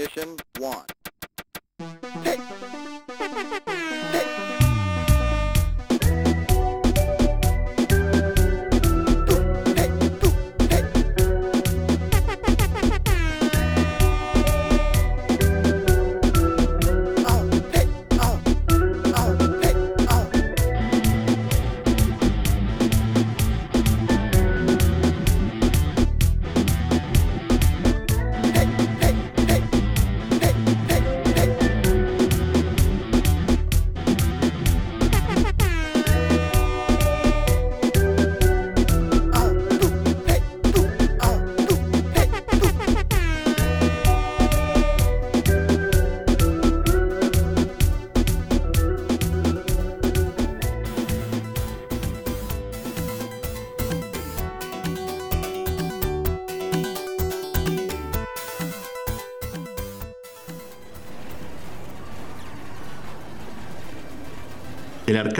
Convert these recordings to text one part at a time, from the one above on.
ignition one. Hey. Hey.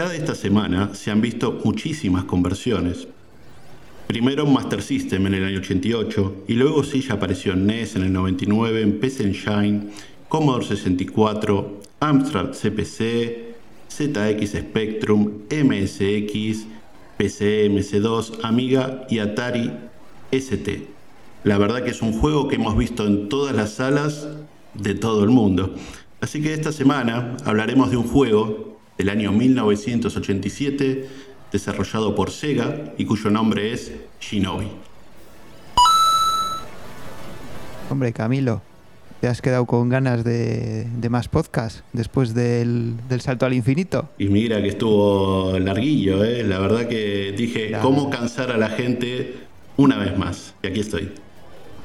Arcade esta semana se han visto muchísimas conversiones. Primero Master System en el año 88 y luego sí ya apareció en NES en el 99, en PC Engine, Commodore 64, Amstrad CPC, ZX Spectrum, MSX, PC MS2, Amiga y Atari ST. La verdad que es un juego que hemos visto en todas las salas de todo el mundo. Así que esta semana hablaremos de un juego del año 1987, desarrollado por Sega y cuyo nombre es Shinobi. Hombre, Camilo, ¿te has quedado con ganas de, más podcast después del, salto al infinito? Y mira que estuvo larguillo, ¿eh? la verdad que dije, ¿cómo cansar a la gente una vez más? Y aquí estoy.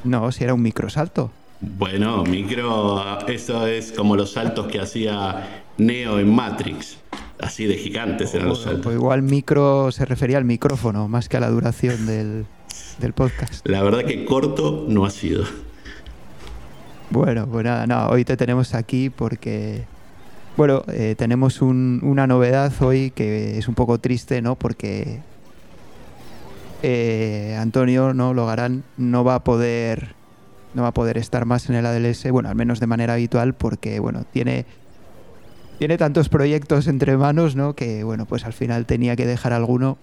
No, si era un microsalto. Bueno, micro, eso es como los saltos que hacía Neo en Matrix. Así de gigantes eran los saltos. Pues igual micro se refería al micrófono más que a la duración del, podcast. La verdad que corto no ha sido. Bueno, pues nada, no, hoy te tenemos aquí porque, bueno, eh, tenemos una novedad hoy que es un poco triste, ¿no? Porque eh, Antonio, ¿no? Logarán no va a poder no va a poder estar más en el ADLS, bueno, al menos de manera habitual, porque, bueno, tiene tiene tantos proyectos entre manos, ¿no? Que bueno, pues al final tenía que dejar alguno.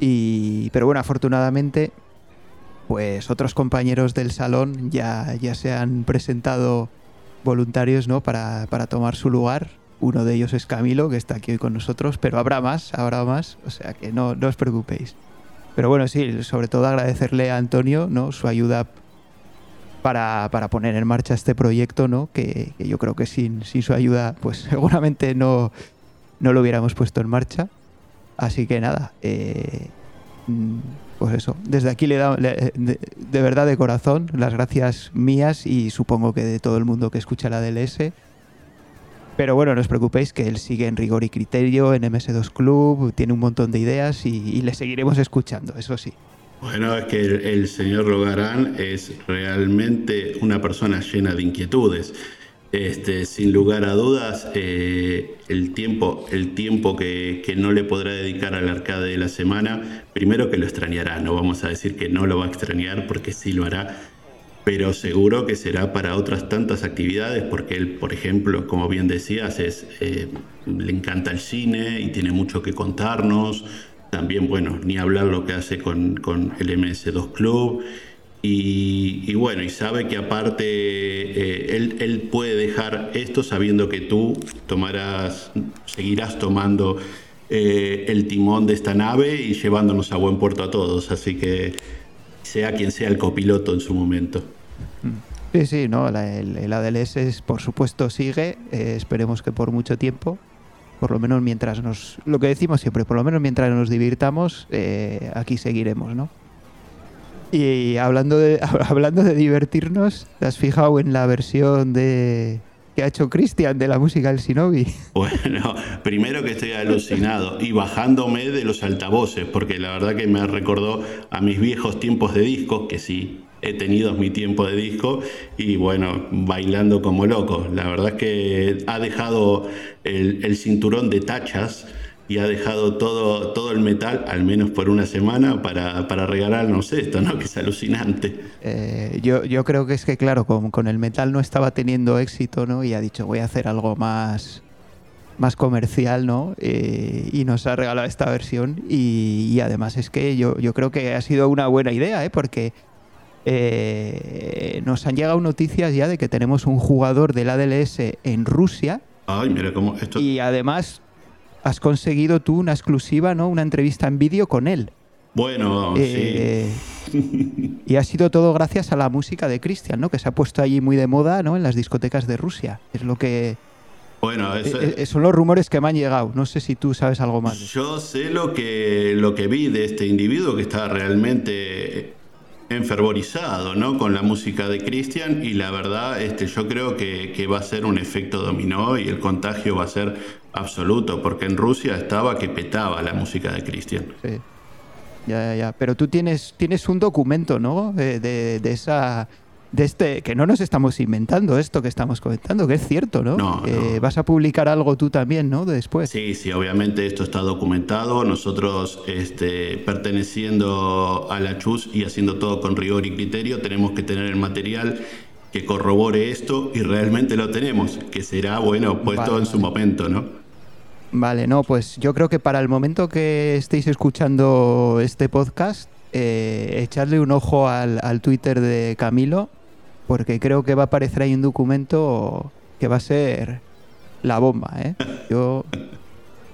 Y, pero bueno, afortunadamente, pues otros compañeros del salón ya, ya se han presentado voluntarios, ¿no? Para, para tomar su lugar. Uno de ellos es Camilo, que está aquí hoy con nosotros, pero habrá más, habrá más, o sea que no, no os preocupéis. Pero bueno, sí, sobre todo agradecerle a Antonio, ¿no? Su ayuda para, para, poner en marcha este proyecto, ¿no? Que, yo creo que sin, sin, su ayuda, pues seguramente no, no lo hubiéramos puesto en marcha. Así que nada, eh, mm, pues eso, desde aquí le da de, de, verdad de corazón las gracias mías y supongo que de todo el mundo que escucha la DLS. Pero bueno, no os preocupéis que él sigue en rigor y criterio en MS2 Club, tiene un montón de ideas y le seguiremos escuchando, eso sí. Bueno, es que el, señor Logarán es realmente una persona llena de inquietudes. Este, sin lugar a dudas, eh, el tiempo, el tiempo que, no le podrá dedicar al arcade de la semana, primero que lo extrañará, no vamos a decir que no lo va a extrañar porque sí lo hará, pero seguro que será para otras tantas actividades, porque él, por ejemplo, como bien decías, eh, le encanta el cine y tiene mucho que contarnos, también, bueno, ni hablar lo que hace con, el MS2 Club. Y, bueno, y sabe que aparte eh, él, puede dejar esto sabiendo que tú tomarás, seguirás tomando eh, el timón de esta nave y llevándonos a buen puerto a todos. Así que sea quien sea el copiloto en su momento. Sí, sí, no, el, el, ADLS por supuesto sigue, eh, esperemos que por mucho tiempo por lo menos mientras nos, lo que decimos siempre, por lo menos mientras nos divirtamos, eh, aquí seguiremos, ¿no? Y hablando de, hablando de divertirnos, ¿te has fijado en la versión de que ha hecho Cristian de la música del Shinobi? Bueno, primero que estoy alucinado y bajándome de los altavoces, porque la verdad que me recordó a mis viejos tiempos de discos, que sí, he tenido mi tiempo de disco y bueno, bailando como loco. La verdad es que ha dejado el, cinturón de tachas y ha dejado todo, todo el metal, al menos por una semana, para, para regalarnos esto, ¿no? Que es alucinante. Eh, yo, yo creo que es que, claro, con, con, el metal no estaba teniendo éxito, ¿no? Y ha dicho, voy a hacer algo más, más comercial, ¿no? Eh, y nos ha regalado esta versión. Y, y, además es que yo, yo creo que ha sido una buena idea, ¿eh? Porque eh, nos han llegado noticias ya de que tenemos un jugador del ADLS en Rusia. Ay, mira cómo esto... Y además has conseguido tú una exclusiva, ¿no? Una entrevista en vídeo con él. Bueno, eh, sí. Y ha sido todo gracias a la música de Christian, ¿no? Que se ha puesto allí muy de moda, ¿no? En las discotecas de Rusia. Es lo que... Bueno, eso eh, eh, son los rumores que me han llegado. No sé si tú sabes algo más. Yo sé lo que, lo que vi de este individuo que está realmente enfervorizado ¿no? con la música de Christian y la verdad este, yo creo que, que, va a ser un efecto dominó y el contagio va a ser absoluto, porque en Rusia estaba que petaba la música de Christian. Sí. Ya, ya, ya. Pero tú tienes, tienes un documento, ¿no? De, de, de, esa. De este, que no nos estamos inventando esto que estamos comentando, que es cierto, ¿no? No, eh, no. Vas a publicar algo tú también, ¿no? Después. Sí, sí, obviamente esto está documentado. Nosotros, este, perteneciendo a la CHUS y haciendo todo con rigor y criterio, tenemos que tener el material que corrobore esto y realmente lo tenemos, que será, bueno, puesto Vale, en su momento, ¿no? Vale, no, pues yo creo que para el momento que estéis escuchando este podcast, eh, echadle un ojo al, al, Twitter de Camilo, porque creo que va a aparecer ahí un documento que va a ser la bomba, ¿eh? Yo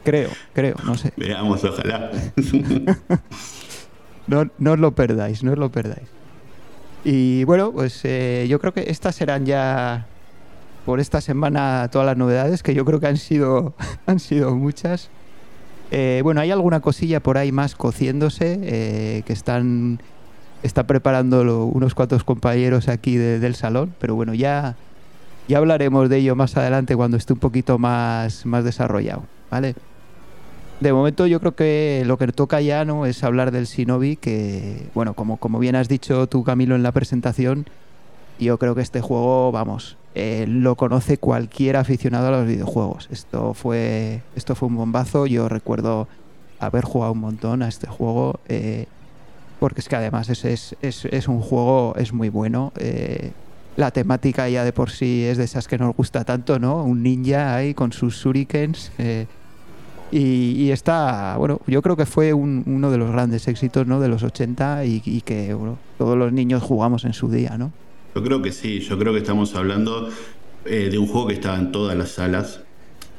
creo, creo, no sé. Veamos, ojalá. no, no os lo perdáis, no os lo perdáis. Y bueno, pues eh, yo creo que estas serán ya por esta semana todas las novedades, que yo creo que han sido, han sido muchas. Eh, bueno, hay alguna cosilla por ahí más cociéndose eh, que están, está preparando lo, unos cuantos compañeros aquí de, del salón, pero bueno, ya, ya hablaremos de ello más adelante cuando esté un poquito más, más desarrollado, ¿vale? De momento yo creo que lo que toca ya no es hablar del Shinobi, que bueno, como, como bien has dicho tú Camilo en la presentación, yo creo que este juego, vamos, eh, lo conoce cualquier aficionado a los videojuegos. Esto fue, esto fue un bombazo. Yo recuerdo haber jugado un montón a este juego. Eh, porque es que además es, es, es, es un juego, es muy bueno. Eh, la temática ya de por sí es de esas que nos gusta tanto, ¿no? Un ninja ahí con sus shurikens. Y, y, está, bueno, yo creo que fue un, uno de los grandes éxitos, ¿no? De los 80 y, que todos los niños jugamos en su día, ¿no? Yo creo que sí, yo creo que estamos hablando eh, de un juego que estaba en todas las salas,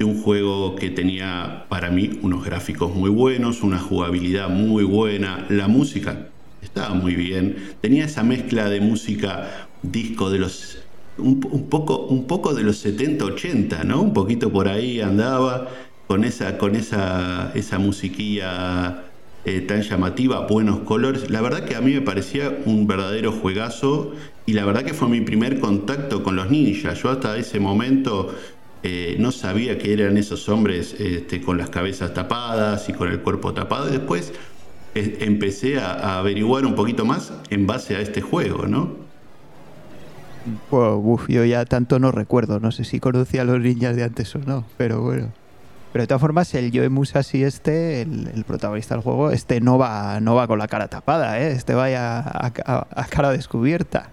un juego que tenía para mí unos gráficos muy buenos, una jugabilidad muy buena, la música estaba muy bien, tenía esa mezcla de música disco de los un, poco un poco de los 70 80, ¿no? Un poquito por ahí andaba con esa con esa esa musiquilla eh, tan llamativa, buenos colores. La verdad que a mí me parecía un verdadero juegazo y la verdad que fue mi primer contacto con los ninjas. Yo hasta ese momento eh, no sabía que eran esos hombres este, con las cabezas tapadas y con el cuerpo tapado. Y después eh, empecé a, averiguar un poquito más en base a este juego, ¿no? Wow, uf, yo ya tanto no recuerdo, no sé si conocía a los ninjas de antes o no, pero bueno. Pero de todas formas, el Joe Musashi este, el, el, protagonista del juego, este no va, no va con la cara tapada, ¿eh? este va a, a, a, cara descubierta.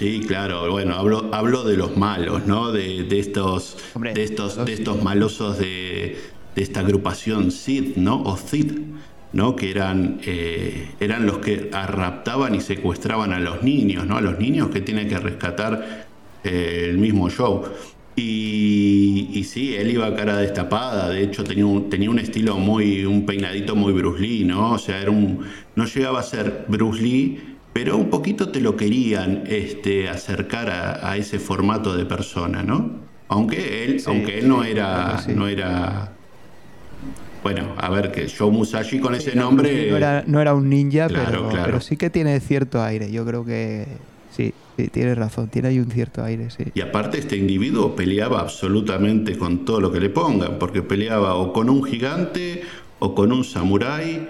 Sí, claro, bueno, hablo, hablo de los malos, ¿no? De, de estos, Hombre, de estos, de estos malosos de, de, esta agrupación Sid, ¿no? O Cid, ¿no? Que eran, eh, eran los que raptaban y secuestraban a los niños, ¿no? A los niños que tiene que rescatar eh, el mismo Joe. Y, y, sí, él iba cara destapada, de hecho tenía un, tenía un estilo muy, un peinadito muy Bruce Lee, ¿no? O sea, era un, no llegaba a ser Bruce Lee, pero un poquito te lo querían este, acercar a, a ese formato de persona, ¿no? Aunque él, sí, aunque él no era, sí. no era, bueno, a ver, que Joe Musashi con ese nombre... No era, no era un ninja, claro, pero, claro. pero sí que tiene cierto aire, yo creo que sí. Sí, tienes razón, tiene ahí un cierto aire, sí. Y aparte este individuo peleaba absolutamente con todo lo que le pongan, porque peleaba o con un gigante, o con un samurái,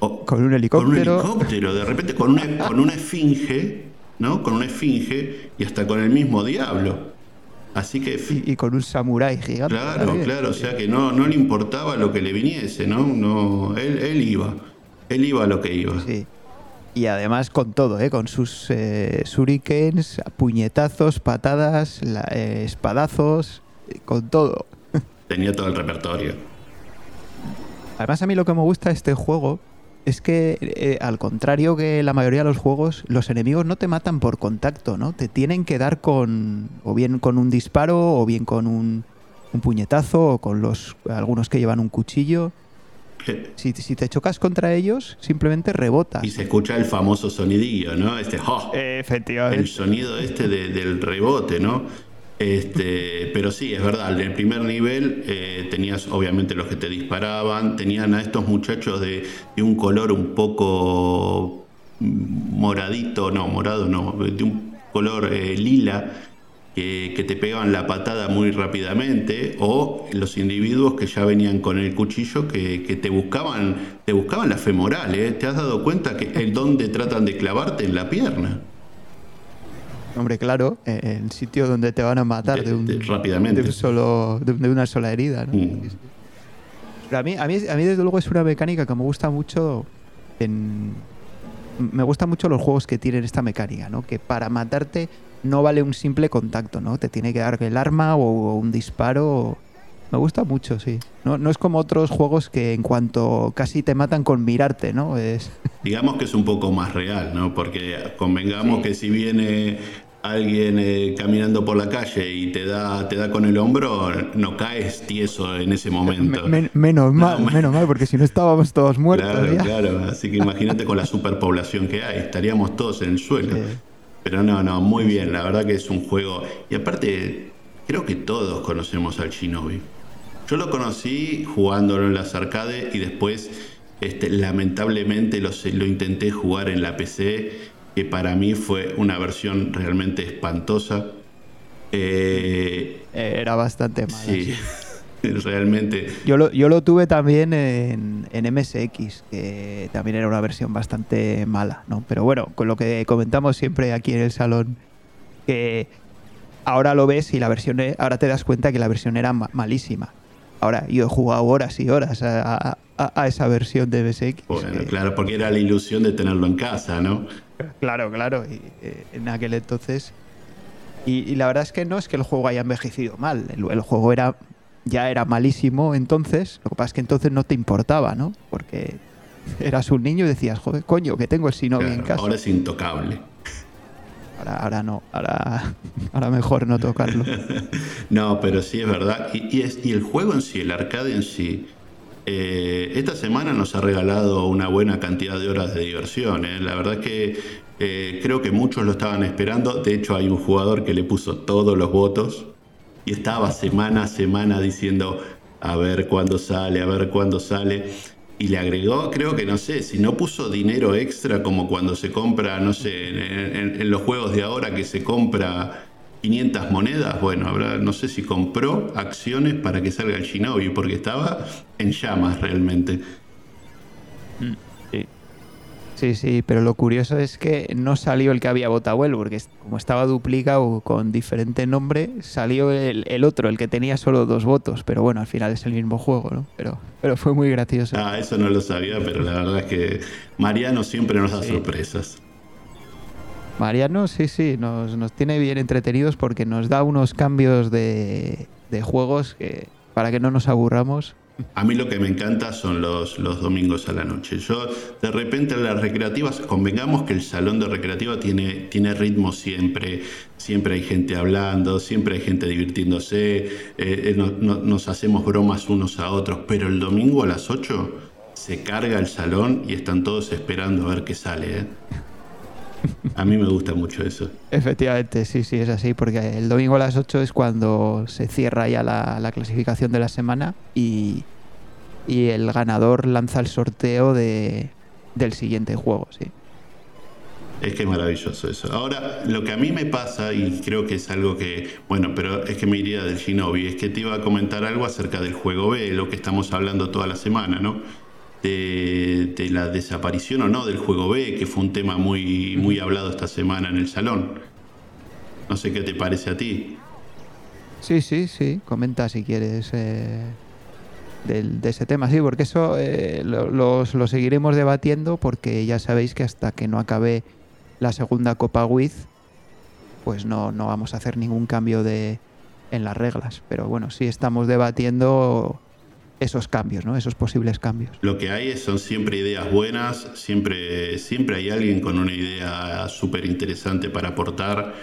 o con un helicóptero. Con un helicóptero, de repente con una, con una esfinge, ¿no? Con una esfinge y hasta con el mismo diablo. Así que... Y, con un samurái gigante. Claro, claro, o sea que no, no le importaba lo que le viniese, ¿no? no él, él iba, él iba a lo que iba. Sí. Y además con todo, ¿eh? con sus eh, shurikens, puñetazos, patadas, eh, espadazos, con todo. Tenía todo el repertorio. Además a mí lo que me gusta de este juego es que, eh, al contrario que la mayoría de los juegos, los enemigos no te matan por contacto, ¿no? Te tienen que dar con, o bien con un disparo, o bien con un, un puñetazo, o con los algunos que llevan un cuchillo. Si, te chocas contra ellos, simplemente rebota. Y se escucha el famoso sonidillo, ¿no? Este, Efectivamente. El sonido este del rebote, ¿no? Este, pero sí, es verdad, en el primer nivel eh, tenías obviamente los que te disparaban, tenían a estos muchachos de, un color un poco moradito, no, morado no, de un color eh, lila, que, te pegaban la patada muy rápidamente, o los individuos que ya venían con el cuchillo que, te buscaban, te buscaban la femoral, ¿eh? ¿Te has dado cuenta que el dónde tratan de clavarte en la pierna? Hombre, claro, en sitio donde te van a matar de, un, rápidamente. solo, de, una sola herida. Mm. a mí, a, mí, a mí, desde luego, es una mecánica que me gusta mucho en, me gustan mucho los juegos que tienen esta mecánica, ¿no? Que para matarte no vale un simple contacto, ¿no? Te tiene que dar el arma o, un disparo. Me gusta mucho, sí. No, no, es como otros juegos que en cuanto casi te matan con mirarte, ¿no? Es... Digamos que es un poco más real, ¿no? Porque convengamos que si viene alguien eh, caminando por la calle y te da, te da con el hombro, no caes tieso en ese momento. menos mal, menos mal, porque si no estábamos todos muertos. Claro, claro. Así que imagínate con la superpoblación que hay, estaríamos todos en el suelo. Pero no, no, muy bien, la verdad que es un juego. Y aparte, creo que todos conocemos al Shinobi. Yo lo conocí jugándolo en las arcades y después, este, lamentablemente, lo, lo intenté jugar en la PC que para mí fue una versión realmente espantosa. Eh, Era bastante mala. Sí, realmente. Yo lo, yo lo tuve también en, en, MSX, que también era una versión bastante mala, ¿no? Pero bueno, con lo que comentamos siempre aquí en el salón, que ahora lo ves y la versión, e, ahora te das cuenta que la versión era malísima. Ahora, yo he jugado horas y horas a, a, esa versión de MSX. Bueno, claro, porque era la ilusión de tenerlo en casa, ¿no? Claro, claro. Y, eh, en aquel entonces. Y, la verdad es que no es que el juego haya envejecido mal. El, juego era ya era malísimo entonces. Lo que pasa es que entonces no te importaba, ¿no? Porque eras un niño y decías, joder, coño, que tengo el Shinobi en casa. Ahora es intocable. Ahora, no, ahora, ahora mejor no tocarlo. no, pero sí es verdad. Y, es, y el juego en sí, el arcade en sí, eh, esta semana nos ha regalado una buena cantidad de horas de diversión. ¿eh? La verdad es que eh, creo que muchos lo estaban esperando. De hecho, hay un jugador que le puso todos los votos y estaba semana a semana diciendo a ver cuándo sale, a ver cuándo sale. Y le agregó, creo que no sé, si no puso dinero extra como cuando se compra, no sé, en los juegos de ahora que se compra 500 monedas, bueno, habrá, no sé si compró acciones para que salga el Shinobi, porque estaba en llamas realmente. Mm, sí. Sí, pero lo curioso es que no salió el que había votado él, porque como estaba duplicado con diferente nombre, salió el, otro, el que tenía solo dos votos, pero bueno, al final es el mismo juego, ¿no? Pero, pero fue muy gracioso. Ah, eso no lo sabía, pero la verdad es que Mariano siempre nos da sorpresas. Mariano, sí, sí, nos, nos, tiene bien entretenidos porque nos da unos cambios de, de, juegos que, para que no nos aburramos. A mí lo que me encanta son los, los domingos a la noche. Yo, de repente, en las recreativas, convengamos que el salón de recreativa tiene, tiene ritmo siempre. Siempre hay gente hablando, siempre hay gente divirtiéndose, eh, eh, nos hacemos bromas unos a otros, pero el domingo a las 8 se carga el salón y están todos esperando a ver qué sale. ¿eh? A mí me gusta mucho eso. Efectivamente, sí, sí, es así, porque el domingo a las 8 es cuando se cierra ya la, clasificación de la semana y, el ganador lanza el sorteo de, del siguiente juego, sí. Es que es maravilloso eso. Ahora, lo que a mí me pasa, y creo que es algo que, bueno, pero es que me iría del Shinobi, es que te iba a comentar algo acerca del juego B, lo que estamos hablando toda la semana, ¿no? De, la desaparición o no del juego B, que fue un tema muy, muy hablado esta semana en el salón. No sé qué te parece a ti. Sí, sí, sí. Comenta si quieres eh, de ese tema. Sí, porque eso eh, lo, lo, seguiremos debatiendo porque ya sabéis que hasta que no acabe la segunda Copa WIZ, pues no, no vamos a hacer ningún cambio de, en las reglas. Pero bueno, sí estamos debatiendo esos cambios, ¿no? Esos posibles cambios. Lo que hay son siempre ideas buenas, siempre, siempre hay alguien con una idea súper interesante para aportar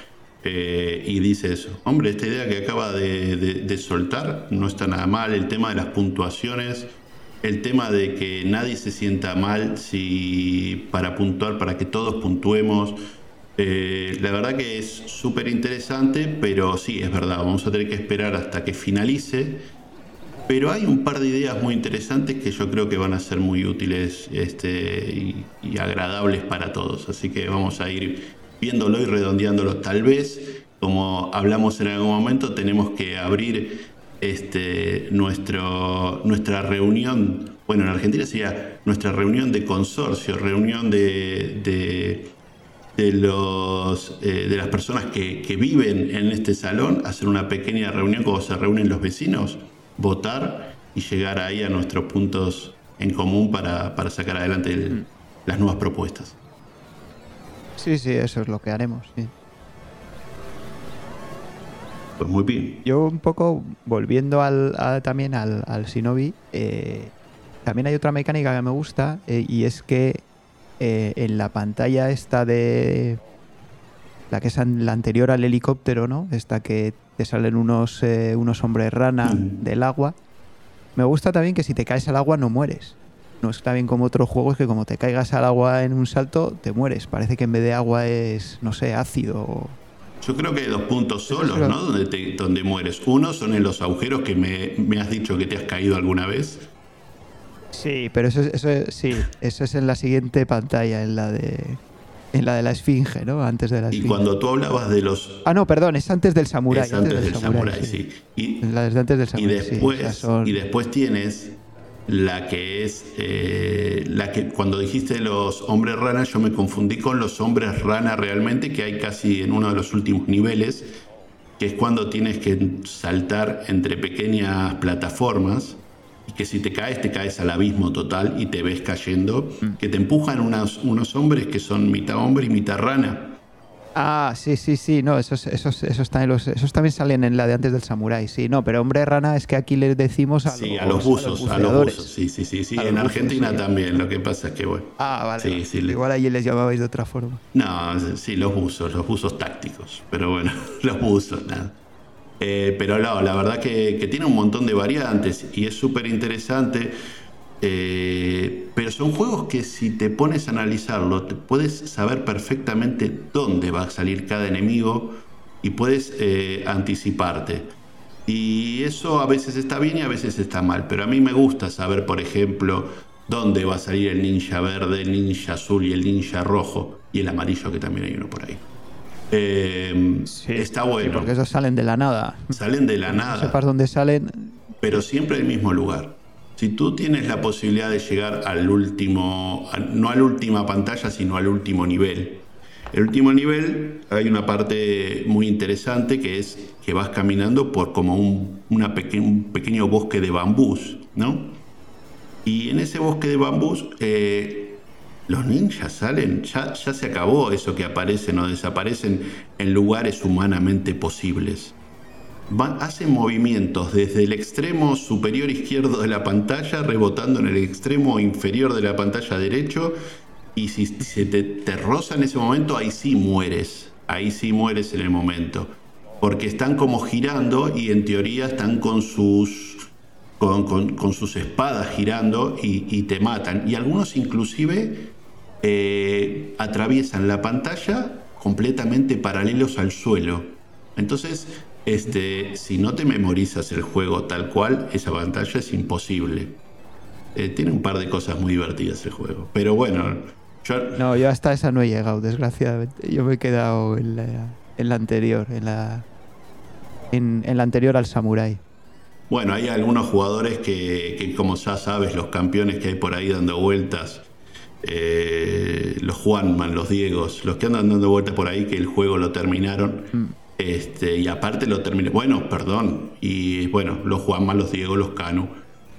eh, y dices, hombre, esta idea que acaba de, soltar no está nada mal, el tema de las puntuaciones, el tema de que nadie se sienta mal si para puntuar, para que todos puntuemos. Eh, la verdad que es súper interesante, pero sí, es verdad, vamos a tener que esperar hasta que finalice pero hay un par de ideas muy interesantes que yo creo que van a ser muy útiles este, y, agradables para todos. Así que vamos a ir viéndolo y redondeándolo. Tal vez, como hablamos en algún momento, tenemos que abrir este, nuestro, nuestra reunión. Bueno, en Argentina sería nuestra reunión de consorcio, reunión de, de, los, eh, de las personas que, que viven en este salón, hacer una pequeña reunión como se reúnen los vecinos votar y llegar ahí a nuestros puntos en común para, sacar adelante mm. las nuevas propuestas. Sí, sí, eso es lo que haremos. Pues muy bien. Yo un poco volviendo al, también al, al Shinobi, eh, también hay otra mecánica que me gusta eh, y es que eh, en la pantalla esta de la que es la anterior al helicóptero, ¿no? Esta que te salen unos, eh, unos hombres rana mm. del agua. Me gusta también que si te caes al agua no mueres. No está bien como otros juegos que como te caigas al agua en un salto, te mueres. Parece que en vez de agua es, no sé, ácido. Yo creo que hay dos puntos solos, ¿no? Donde, donde mueres. Uno son en los agujeros que me, me, has dicho que te has caído alguna vez. Sí, pero eso, eso sí, eso es en la siguiente pantalla, en la de en la de la esfinge, ¿no? Antes de la esfinge. Y cuando tú hablabas de los... Ah, no, perdón, es antes del samurái. Es antes, del, samurái, sí. Y, la antes del samurái, y después, y después tienes la que es... Eh, la que cuando dijiste los hombres rana, yo me confundí con los hombres rana realmente, que hay casi en uno de los últimos niveles, que es cuando tienes que saltar entre pequeñas plataformas que si te caes, te caes al abismo total y te ves cayendo, mm. que te empujan unos, unos hombres que son mitad hombre y mitad rana. Ah, sí, sí, sí, no, esos, esos, esos, también, los, esos también salen en la de antes del samurái, sí, no, pero hombre rana es que aquí les decimos a, sí, los, a los buzos, a los, buzos, sí, sí, sí, sí, en Argentina también, lo que pasa es que bueno. Ah, vale, sí, sí, igual allí les llamabais de otra forma. No, sí, los buzos, los buzos tácticos, pero bueno, los buzos, nada. Eh, pero no, la verdad que, tiene un montón de variantes y es súper interesante. Eh, pero son juegos que si te pones a analizarlo, te puedes saber perfectamente dónde va a salir cada enemigo y puedes eh, anticiparte. Y eso a veces está bien y a veces está mal. Pero a mí me gusta saber, por ejemplo, dónde va a salir el ninja verde, el ninja azul y el ninja rojo. Y el amarillo que también hay uno por ahí. Eh, está bueno. porque esos salen de la nada. Salen de la nada. No sepas dónde salen. Pero siempre el mismo lugar. Si tú tienes la posibilidad de llegar al último, no a la última pantalla, sino al último nivel. El último nivel hay una parte muy interesante que es que vas caminando por como un, una un pequeño bosque de bambús, ¿no? Y en ese bosque de bambús eh, los ninjas salen, ya, ya se acabó eso que aparecen o desaparecen en lugares humanamente posibles. Van, hacen movimientos desde el extremo superior izquierdo de la pantalla, rebotando en el extremo inferior de la pantalla derecho, y si se te, te roza en ese momento, ahí sí mueres, ahí sí mueres en el momento. Porque están como girando y en teoría están con sus con, sus espadas girando y, y, te matan. Y algunos inclusive eh, atraviesan la pantalla completamente paralelos al suelo. Entonces, este, si no te memorizas el juego tal cual, esa pantalla es imposible. Eh, tiene un par de cosas muy divertidas el juego. Pero bueno, yo... No, yo hasta esa no he llegado, desgraciadamente. Yo me he quedado en la, anterior, en la, en, la anterior al Samurai. Bueno, hay algunos jugadores que, que, como ya sabes, los campeones que hay por ahí dando vueltas, eh, los Juanman, los Diegos, los que andan dando vueltas por ahí que el juego lo terminaron, mm. Este, y aparte lo terminé. Bueno, perdón. Y bueno, los Juanma, los Diego, los Canu.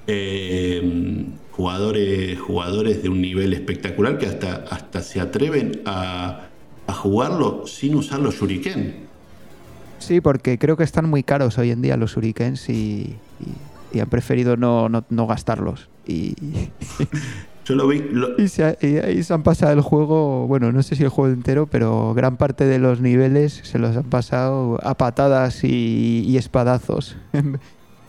Eh, jugadores, jugadores de un nivel espectacular que hasta, hasta se atreven a, jugarlo sin usar los shuriken. Sí, porque creo que están muy caros hoy en día los shurikens y, han preferido no, no, gastarlos. Y, Yo lo vi. Y, se, ahí se han pasado el juego, bueno, no sé si el juego entero, pero gran parte de los niveles se los han pasado a patadas y, espadazos.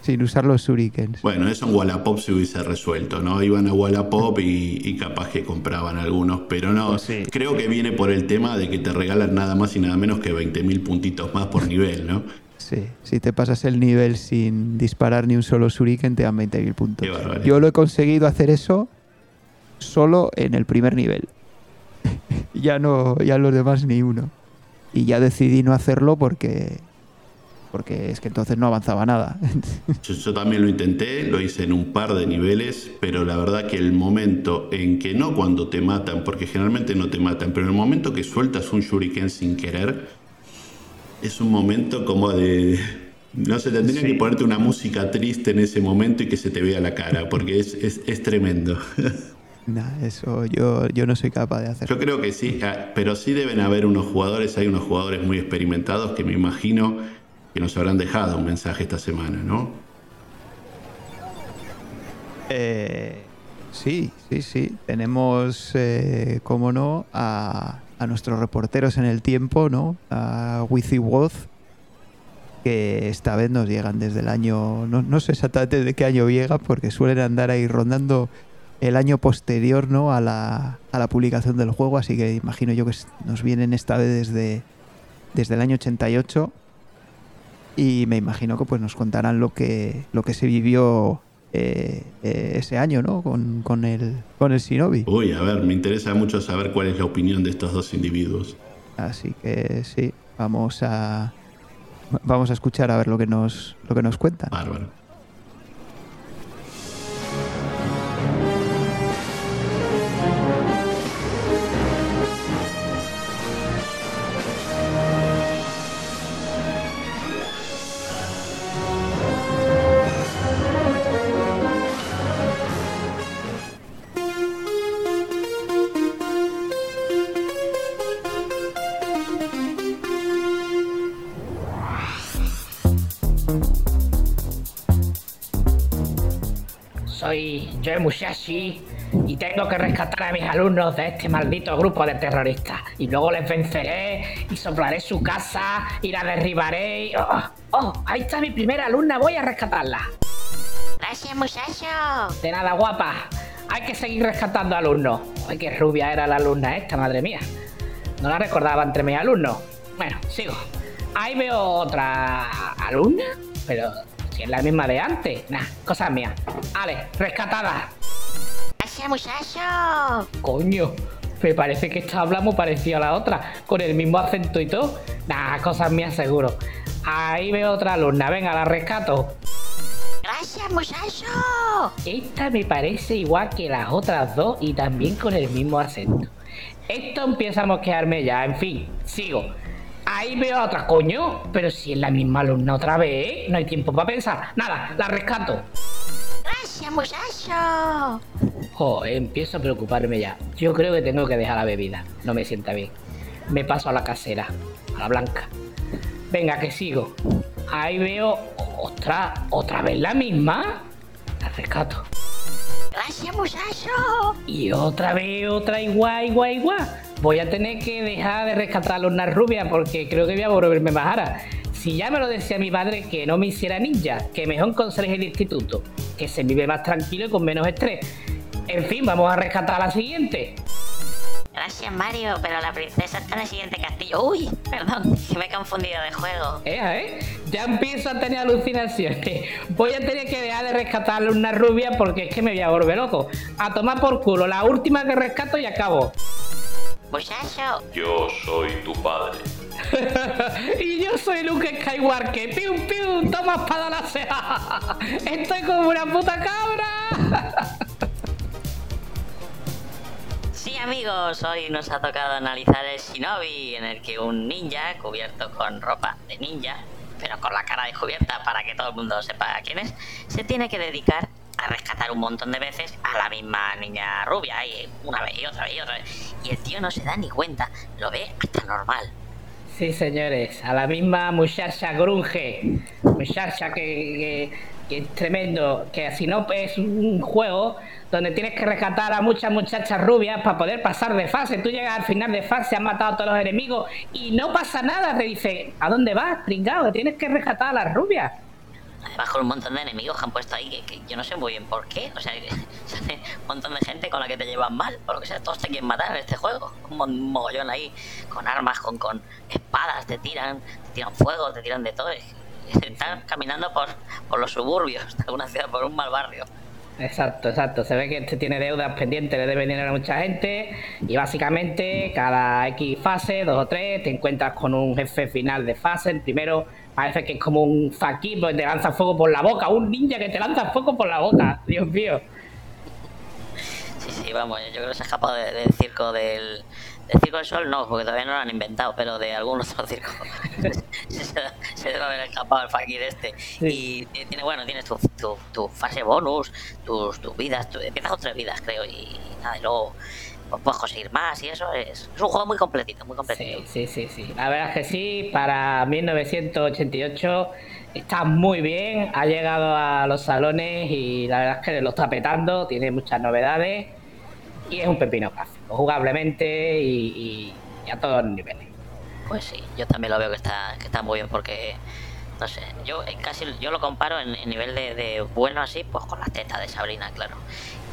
sin usar los shurikens. Bueno, eso en Wallapop se hubiese resuelto, ¿no? Iban a Wallapop y, y capaz que compraban algunos, pero no. Pues creo que viene por el tema de que te regalan nada más y nada menos que 20.000 puntitos más por nivel, ¿no? Sí, si te pasas el nivel sin disparar ni un solo shuriken, te dan 20.000 puntos. Yo lo he conseguido hacer eso solo en el primer nivel. ya no, ya los demás ni uno. Y ya decidí no hacerlo porque porque es que entonces no avanzaba nada. yo, también lo intenté, lo hice en un par de niveles, pero la verdad que el momento en que no cuando te matan, porque generalmente no te matan, pero el momento que sueltas un shuriken sin querer, es un momento como de... No sé, tendría que ponerte una música triste en ese momento y que se te vea la cara, porque es, es, es tremendo. eso yo, yo no soy capaz de hacer. Yo creo que sí, ah, pero sí deben haber unos jugadores, hay unos jugadores muy experimentados que me imagino que nos habrán dejado un mensaje esta semana, ¿no? Eh, sí, sí, sí. Tenemos, eh, como no, a, nuestros reporteros en el tiempo, ¿no? A Wizzy Woz, que esta vez nos llegan desde el año, no, no sé exactamente de qué año llega, porque suelen andar ahí rondando el año posterior ¿no? a, la, a la publicación del juego, así que imagino yo que nos vienen esta vez desde, desde el año 88 y me imagino que pues nos contarán lo que, lo que se vivió eh, eh, ese año, ¿no? Con, con, el, con el Shinobi. Uy, a ver, me interesa mucho saber cuál es la opinión de estos dos individuos. Así que sí, vamos a vamos a escuchar a ver lo que nos lo que nos cuentan. Bárbaro. Musashi y tengo que rescatar a mis alumnos de este maldito grupo de terroristas. Y luego les venceré y soplaré su casa y la derribaré. Y... Oh, oh, ahí está mi primera alumna, voy a rescatarla. Gracias, Musashi. De nada, guapa. Hay que seguir rescatando alumnos. Ay, qué rubia era la alumna esta, madre mía. No la recordaba entre mis alumnos. Bueno, sigo. Ahí veo otra alumna, pero es la misma de antes. Nah, cosas mías. Vale, rescatada. Gracias, muchacho. Coño, me parece que esta habla muy parecida a la otra, con el mismo acento y todo. Nah, cosas mías seguro. Ahí veo otra alumna, venga, la rescato. Gracias, muchacho. Esta me parece igual que las otras dos y también con el mismo acento. Esto empieza a mosquearme ya, en fin, sigo. Ahí veo a otra, coño. Pero si es la misma alumna otra vez, no hay tiempo para pensar. Nada, la rescato. Gracias, muchacho. Oh, empiezo a preocuparme ya. Yo creo que tengo que dejar la bebida. No me sienta bien. Me paso a la casera, a la blanca. Venga, que sigo. Ahí veo. Otra, otra vez la misma. La rescato. Gracias, muchacho. Y otra vez otra igual, igual, igual voy a tener que dejar de rescatar a Luna Rubia porque creo que voy a volverme bajara. Si ya me lo decía mi padre que no me hiciera ninja, que mejor conserje el instituto, que se vive más tranquilo y con menos estrés. En fin, vamos a rescatar a la siguiente. Gracias Mario, pero la princesa está en el siguiente castillo. Uy, perdón, que me he confundido de juego. ¿eh? Ya empiezo a tener alucinaciones. Voy a tener que dejar de rescatar a una rubia porque es que me voy a volver loco. A tomar por culo, la última que rescato y acabo. Muchacho. Yo soy tu padre. y yo soy Luke Skywalker. ¡Pium, pium! ¡Toma espada la ceja! ¡Estoy como una puta cabra! sí, amigos, hoy nos ha tocado analizar el Shinobi, en el que un ninja cubierto con ropa de ninja, pero con la cara descubierta para que todo el mundo sepa quién es, se tiene que dedicar a rescatar un montón de veces a la misma niña rubia, y una vez y otra vez y otra vez. Y el tío no se da ni cuenta, lo ve hasta normal. Sí, señores, a la misma muchacha grunge, muchacha que, que, que es tremendo, que si no es un juego donde tienes que rescatar a muchas muchachas rubias para poder pasar de fase. Tú llegas al final de fase, has matado a todos los enemigos y no pasa nada. Te dice, ¿a dónde vas, pringado? Tienes que rescatar a las rubias. Además con un montón de enemigos que han puesto ahí que, yo no sé muy bien por qué. O sea, un montón de gente con la que te llevan mal. Por lo que sea, todos te quieren matar en este juego. Un mogollón ahí, con armas, con, con espadas, te tiran, te tiran fuego, te tiran de todo. Y Están caminando por, por los suburbios de alguna ciudad, por un mal barrio. Exacto, exacto. Se ve que este tiene deudas pendientes, le debe dinero a mucha gente. Y básicamente, cada X fase, dos o tres, te encuentras con un jefe final de fase. El primero parece que es como un fakir, porque te lanza fuego por la boca. Un ninja que te lanza fuego por la boca. Dios mío. Sí, sí, vamos, yo creo que se ha escapado de- del circo del, del circo del sol, no, porque todavía no lo han inventado, pero de algún otro circo. se, debe haber escapado el fakir este. Y eh, tiene, bueno, tienes tu, tu, tu fase bonus, tus, tus vidas, tu- empiezas con tres vidas, creo, y nada, y luego pues, puedes conseguir más y eso. Es, es un juego muy completito, muy completito. Sí, sí, sí, sí. La verdad es que sí, para 1988 está muy bien, ha llegado a los salones y la verdad es que lo está petando, tiene muchas novedades y es un pepino gráfico, jugablemente y, y- y a todos los niveles. Pues sí, yo también lo veo que está, que está muy bien porque, no sé, yo casi yo lo comparo en, en nivel de, de bueno así, pues con las tetas de Sabrina, claro.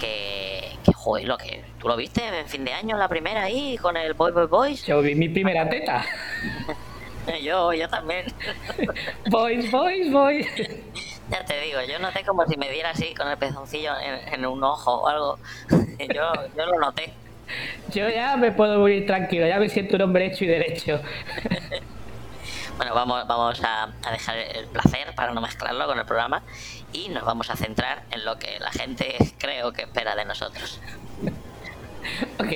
Que, que joder, lo que tú lo viste en fin de año, la primera ahí, con el Boy Boy Boys. Yo vi mi primera teta. Yo, yo también. Boys, boys, boys. Ya te digo, yo noté como si me diera así con el pezoncillo en, en un ojo o algo. Yo, yo lo noté. Yo ya me puedo morir tranquilo, ya me siento un hombre hecho y derecho. Bueno, vamos, vamos a, a dejar el placer para no mezclarlo con el programa y nos vamos a centrar en lo que la gente creo que espera de nosotros. Ok,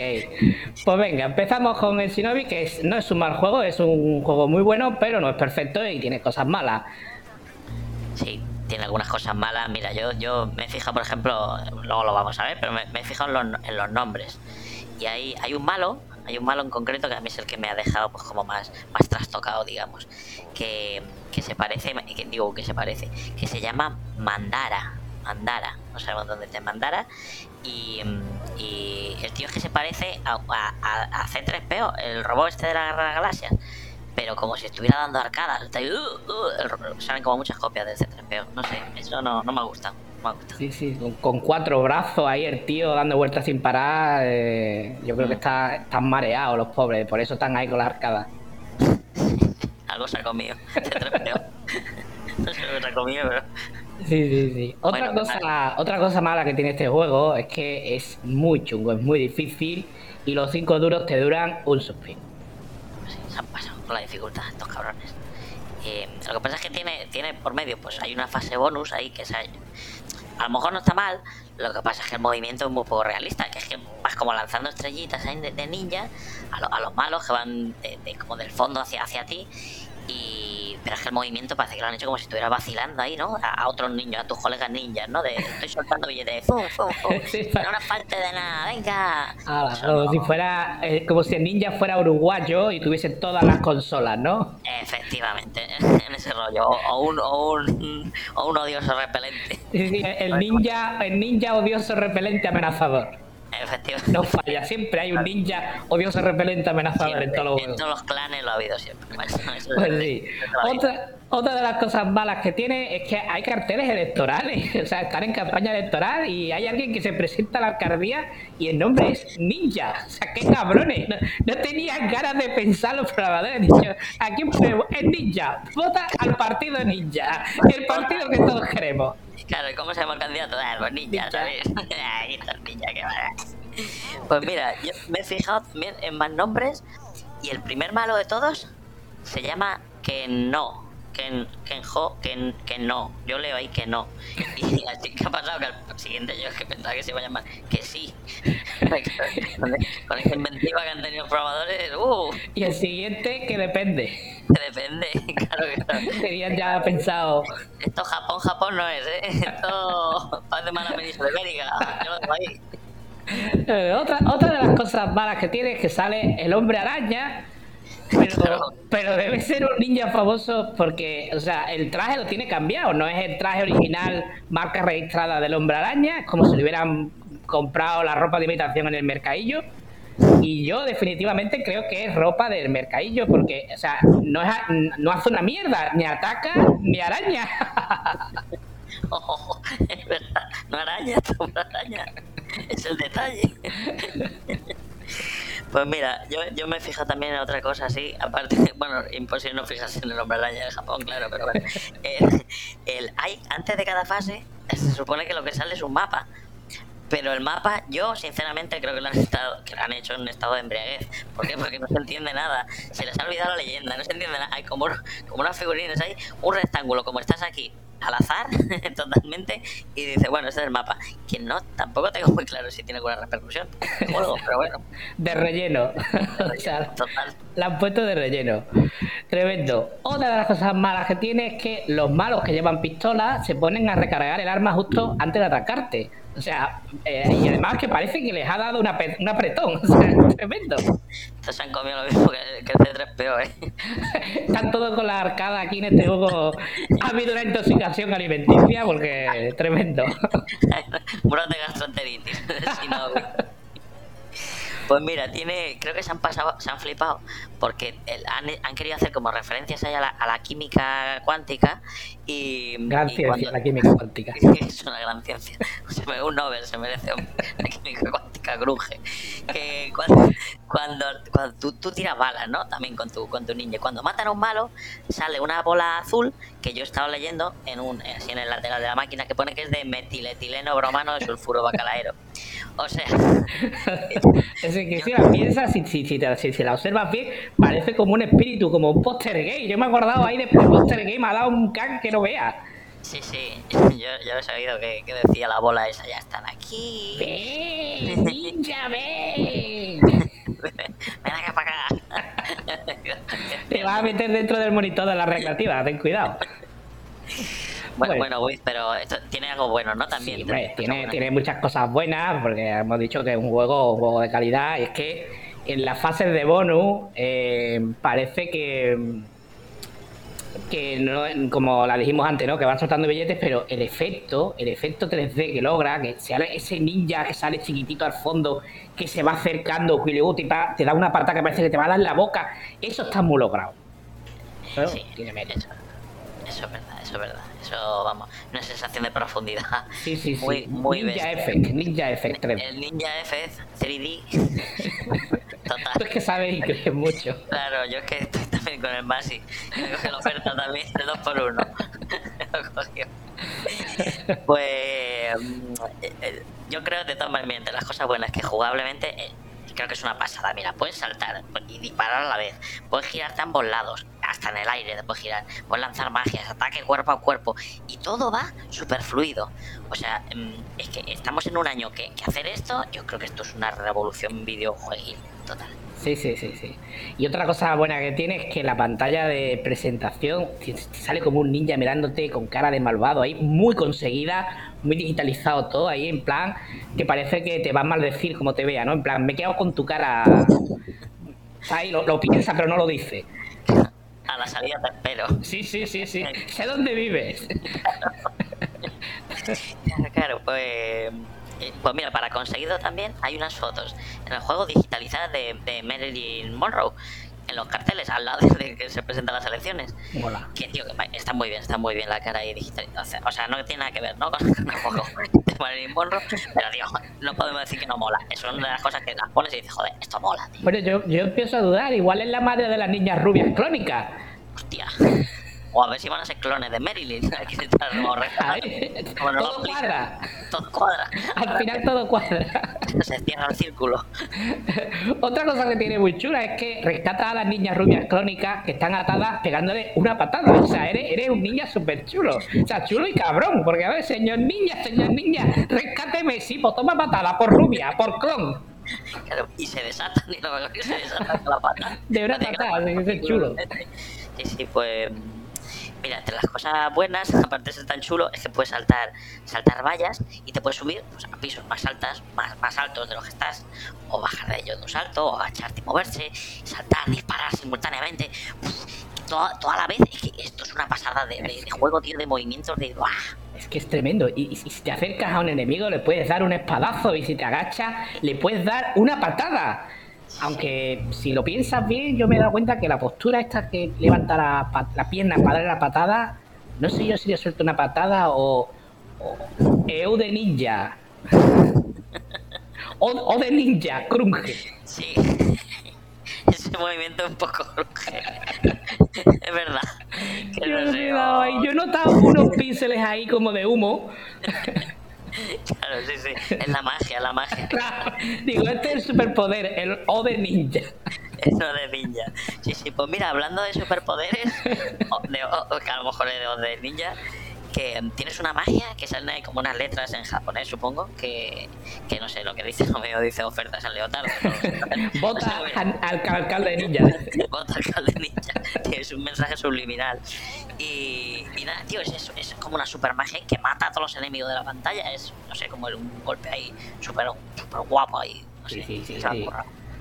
pues venga, empezamos con el Shinobi, que es- no es un mal juego, es un juego muy bueno, pero no es perfecto y tiene cosas malas. Sí, tiene algunas cosas malas. Mira, yo, yo me he fijado, por ejemplo, luego lo vamos a ver, pero me, me he fijado en los, en los nombres. Y hay, hay un malo, hay un malo en concreto que a mí es el que me ha dejado pues como más, más trastocado, digamos. Que, que se parece, que digo que se parece, que se llama Mandara. Mandara, no sabemos dónde está Mandara. Y, el tío es que se parece a, a, a- a C3PO, el robot este de la Guerra de las Galaxias pero como si estuviera dando arcadas. uh, uh, salen como muchas copias de C3PO. No sé, eso no, no me gusta. No me gusta. Sí, sí, con, con cuatro brazos ahí el tío dando vueltas sin parar. eh, yo creo que está, están mareados los pobres, por eso están ahí con las arcadas. Algo se ha comido. C3PO. no sé lo que se ha comido, pero. Sí, sí, sí. Otra, Bueno, cosa, otra cosa mala que tiene este juego es que es muy chungo, es muy difícil y los cinco duros te duran un suspiro. Sí, se han pasado con la dificultad estos cabrones. Eh, lo que pasa es que tiene, tiene por medio, pues hay una fase bonus ahí que es a lo mejor no está mal, lo que pasa es que el movimiento es muy poco realista, que es que vas como lanzando estrellitas de, ninja a, a los malos que van de- como del fondo hacia, hacia ti. Y, pero es que el movimiento parece que lo han hecho como si estuvieras vacilando ahí, ¿no? A, a otros niños, a tus colegas ninjas, ¿no? De estoy soltando billetes, ¡fum, fum, fum! Sí, No nos falte de nada, venga. No- si fuera, eh, como si el ninja fuera uruguayo y tuviese todas las consolas, ¿no? Efectivamente, en ese rollo. O, o un, o, un, o un odioso repelente. Sí, sí, el ninja, el ninja odioso repelente amenazador. Efectivamente. No falla, siempre hay un ninja odioso repelente amenazador en todos los en juegos. todos los clanes lo ha habido siempre. Bueno, eso Pues es- sí. Otra, otra de las cosas malas que tiene es que hay carteles electorales. O sea, están en campaña electoral y hay alguien que se presenta a la alcaldía y el nombre es Ninja. O sea, qué cabrones. No, no tenían ganas de pensar los programadores. Dicho, ¿a quién ponemos? Es Ninja. Vota al partido Ninja. El partido que todos queremos. Claro, ¿y ¿cómo se llama el candidato? Ah, ninjas, ¿sabes? El ninja que va. Pues mira, yo me he fijado también en más nombres y el primer malo de todos se llama que no. Ken, Kenjo, Ken, que no. Yo leo ahí que no. Y así que ha pasado que al siguiente yo es que pensaba que se iba a llamar que sí. con, esa inventiva que han tenido uh, Y el siguiente, que depende. que depende. Claro que claro. Tenían ya pensado. Esto Japón, Japón no es, ¿eh? Esto parece mala península ibérica. Yo lo dejo ahí. Otra, otra de las cosas malas que tiene es que sale el hombre araña. Pero, pero debe ser un ninja famoso porque, o sea, el traje lo tiene cambiado, no es el traje original, marca registrada del hombre araña, es como si le hubieran comprado la ropa de imitación en el mercadillo. Y yo definitivamente creo que es ropa del mercadillo porque, o sea, no, es, no hace una mierda, ni ataca ni araña. Oh, es verdad. No araña, una araña. Es el detalle. Pues mira, yo, yo me fijo también en otra cosa así, aparte, bueno, imposible no fijarse en el hombre araña de Japón, claro, pero bueno. El, el- hay, antes de cada fase, se supone que lo que sale es un mapa. Pero el mapa, yo sinceramente creo que lo han, estado, que lo han hecho en un estado de embriaguez. ¿Por qué? Porque no se entiende nada. Se les ha olvidado la leyenda, no se entiende nada. Hay como, como unas figurinas ahí, un rectángulo, como estás aquí, al azar, totalmente, y dice, bueno, ese es el mapa. Que no, tampoco tengo muy claro si tiene alguna repercusión. juego, pero bueno, De relleno. O sea, total. La han puesto de relleno. Tremendo. Otra de las cosas malas que tiene es que los malos que llevan pistolas se ponen a recargar el arma justo antes de atacarte. O sea, eh, y además que parece que les ha dado una pe- un apretón. O sea, tremendo. Estos se han comido lo mismo que, que el C3PO, ¿eh? Están todos con la arcada aquí en este juego. Ha habido una intoxicación alimenticia porque tremendo. Brote de gastroenteritis. si no, Pues mira, tiene, creo que se han pasado, se han flipado, porque el- han, han querido hacer como referencias a la, a la química cuántica y, Gran y ciencia, cuando- la química cuántica. es una gran ciencia. Un Nobel se merece un- la química cuántica grunge. Que cuando, cuando, cuando tú, tú tiras balas, ¿no? También con tu, con tu ninja. Cuando matan a un malo, sale una bola azul que yo he estado leyendo en un, así en el lateral de la máquina que pone que es de metiletileno bromano de sulfuro bacalaero. O sea, Es que si la piensas, si, si, si, te- si- si la observas bien, parece como un espíritu, como un póster gay. Yo me he acordado ahí de póster gay, me ha dado un can que no vea. sí, sí, yo, yo he sabido que, que decía la bola esa, ya están aquí. ¡Ven, ninja, ven! Ven acá para acá. Te vas a meter dentro del monitor de la recreativa, ten cuidado. Bueno, Bueno. Wiz, pero esto tiene algo bueno, ¿no? También. Sí, hombre, tiene, Bueno. tiene muchas cosas buenas, porque hemos dicho que es un juego, un juego de calidad. Y es que en las fases de bonus eh, parece que, que no, como la dijimos antes, ¿no? Que van soltando billetes, pero el efecto, el efecto 3D que logra, que sea ese ninja que sale chiquitito al fondo, que se va acercando, pa- te da una parta que parece que te va a dar en la boca, eso está muy logrado. Sí, tiene mérito. eso, eso es verdad, eso es verdad. Eso, vamos, una sensación de profundidad. Sí, sí, sí. Muy, muy Ninja. Effect, Ninja Effect 3D. El Ninja F 3D. Tú es Total. que sabes y crees mucho. Claro, yo es que estoy también con el Masi. Me coge la oferta también, el 2 por 1 Lo cogió. Pues mm, eh, yo creo de todas maneras, entre las cosas buenas que jugablemente eh, creo que es una pasada. Mira, puedes saltar y disparar a la vez, puedes girarte a ambos lados, hasta en el aire puedes girar, puedes lanzar magias, ataque cuerpo a cuerpo y todo va súper fluido. O sea, mm, es que estamos en un año que, hacer esto, yo creo que esto es una revolución videojueguil total. Sí, sí, sí, sí. Y otra cosa buena que tiene es que la pantalla de presentación sale como un ninja mirándote con cara de malvado ahí, muy conseguida, muy digitalizado todo ahí, en plan, que parece que te va a maldecir como te vea, ¿no? En plan, me he quedado con tu cara. Ahí lo, lo piensa, pero no lo dice. A la salida te espero. Sí, sí, sí, sí. Sé dónde vives. Claro, claro, pues. eh, Pues mira, para conseguirlo también hay unas fotos en el juego digitalizadas de, de Marilyn Monroe en los carteles al lado de que se presentan las elecciones. Mola. Que tío, que está muy bien, está muy bien la cara ahí digitalizada. O sea, o sea, no tiene nada que ver, ¿no? Con, el Marilyn Monroe, pero tío, no podemos decir que no mola. Es una de las cosas que las pones y dices, joder, esto mola, tío. Bueno, yo, yo empiezo a dudar, igual es la madre de las niñas rubias clónicas. Hostia. O a ver si van a ser clones de Marilyn. Aquí está lo todo cuadra. Todo cuadra. Al final todo cuadra. Se cierra el círculo. Otra cosa que tiene muy chula es que rescata a las niñas rubias crónicas que están atadas pegándole una patada. O sea, eres, eres un niña súper chulo. O sea, chulo y cabrón. Porque, a ver, señor niña, señor niña, rescáteme, sí, pues toma patada por rubia, por clon. Claro, y se desatan y lo mejor que se desatan con la pata. De una patada, es chulo. Sí, sí, pues. Mira, entre las cosas buenas, aparte de ser tan chulo, es que puedes saltar, saltar vallas y te puedes subir pues, a pisos más altas, más, más altos de los que estás, o bajar de ellos de un salto, o agacharte y moverse, saltar, disparar simultáneamente. Uf, toda, toda la vez, es que esto es una pasada de, juego, tío, de movimientos, de. ¡buah! Es que es tremendo. Y, y si te acercas a un enemigo, le puedes dar un espadazo. Y si te agachas, le puedes dar una patada. Aunque si lo piensas bien, yo me he dado cuenta que la postura esta que levanta la, la pierna para darle la patada, no sé yo si le suelto una patada o. o EU de ninja. O, o de ninja, crunge. Sí. Ese movimiento es un poco cruje. es verdad. Yo, no sé. Yo he notado unos píxeles ahí como de humo. Claro, sí, sí. Es la magia, la magia. Claro. Digo, este es el superpoder, el O de ninja. Eso de ninja. Sí, sí, pues mira, hablando de superpoderes, o de, o- o que a lo mejor es de, o de ninja, que tienes una magia que salen ahí como unas letras en japonés, supongo, que, que no sé lo que dice, no me dice ofertas al leotardo. no. Vota al, al alcalde de ninja. Vota alcalde ninja. Tío, es un mensaje subliminal. Y, y nada, tío, es. Es como una super magia que mata a todos los enemigos de la pantalla. Es, no sé, como un golpe ahí súper súper guapo ahí. No sé, Sí, sí, sí, se.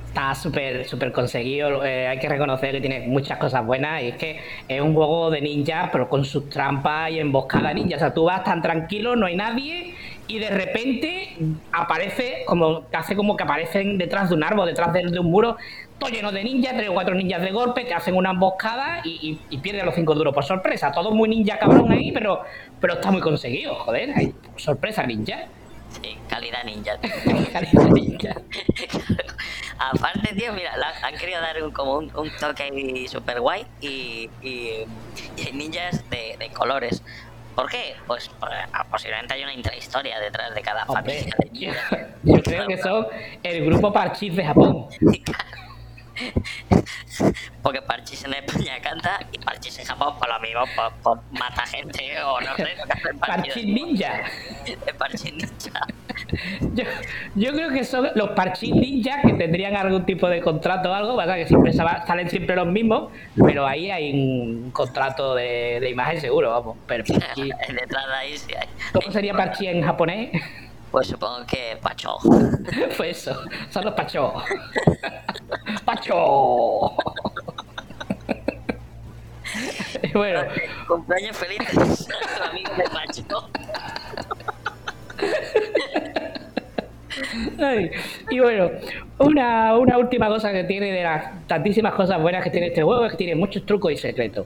Está súper súper conseguido. eh, hay que reconocer que tiene muchas cosas buenas. Y es que es un juego de ninja, pero con sus trampas y emboscada ninja. O sea, tú vas tan tranquilo, no hay nadie. Y de repente aparece, como hace como que aparecen detrás de un árbol, detrás de, de un muro, todo lleno de ninjas, tres o cuatro ninjas de golpe, que hacen una emboscada y, y, y pierden los cinco duros por sorpresa. Todo muy ninja cabrón ahí, pero, pero está muy conseguido, joder. Hay sorpresa ninja. Sí, calidad ninja. Calidad ninja. Aparte, tío, mira, la- han querido dar un, como un, un toque ahí super guay y, y, ninjas de, de colores. ¿Por qué? Pues, pues, ah, posiblemente hay una intrahistoria detrás de cada Hombre, familia de ninjas. yo creo que son el grupo Parchís de Japón. Porque Parchís en España canta y Parchís en Japón, por lo mismo, pues, pues mata gente o no sé Parchís Ninja. de Parchís ninja. Yo, yo creo que son los Parchís Ninja que tendrían algún tipo de contrato o algo, ¿verdad? Que siempre sal- salen siempre los mismos, pero ahí hay un contrato de, de imagen seguro, vamos. Pero Parchís- Detrás de ahí sí hay. ¿Cómo sería Parchís en japonés? Pues supongo que Pacho. Pues eso, son los Pacho. ¡Pacho! Y bueno, Cumpleaños feliz a amigo de Pacho. Ay, y bueno, una, una última cosa que tiene de las tantísimas cosas buenas que tiene este juego es que tiene muchos trucos y secretos.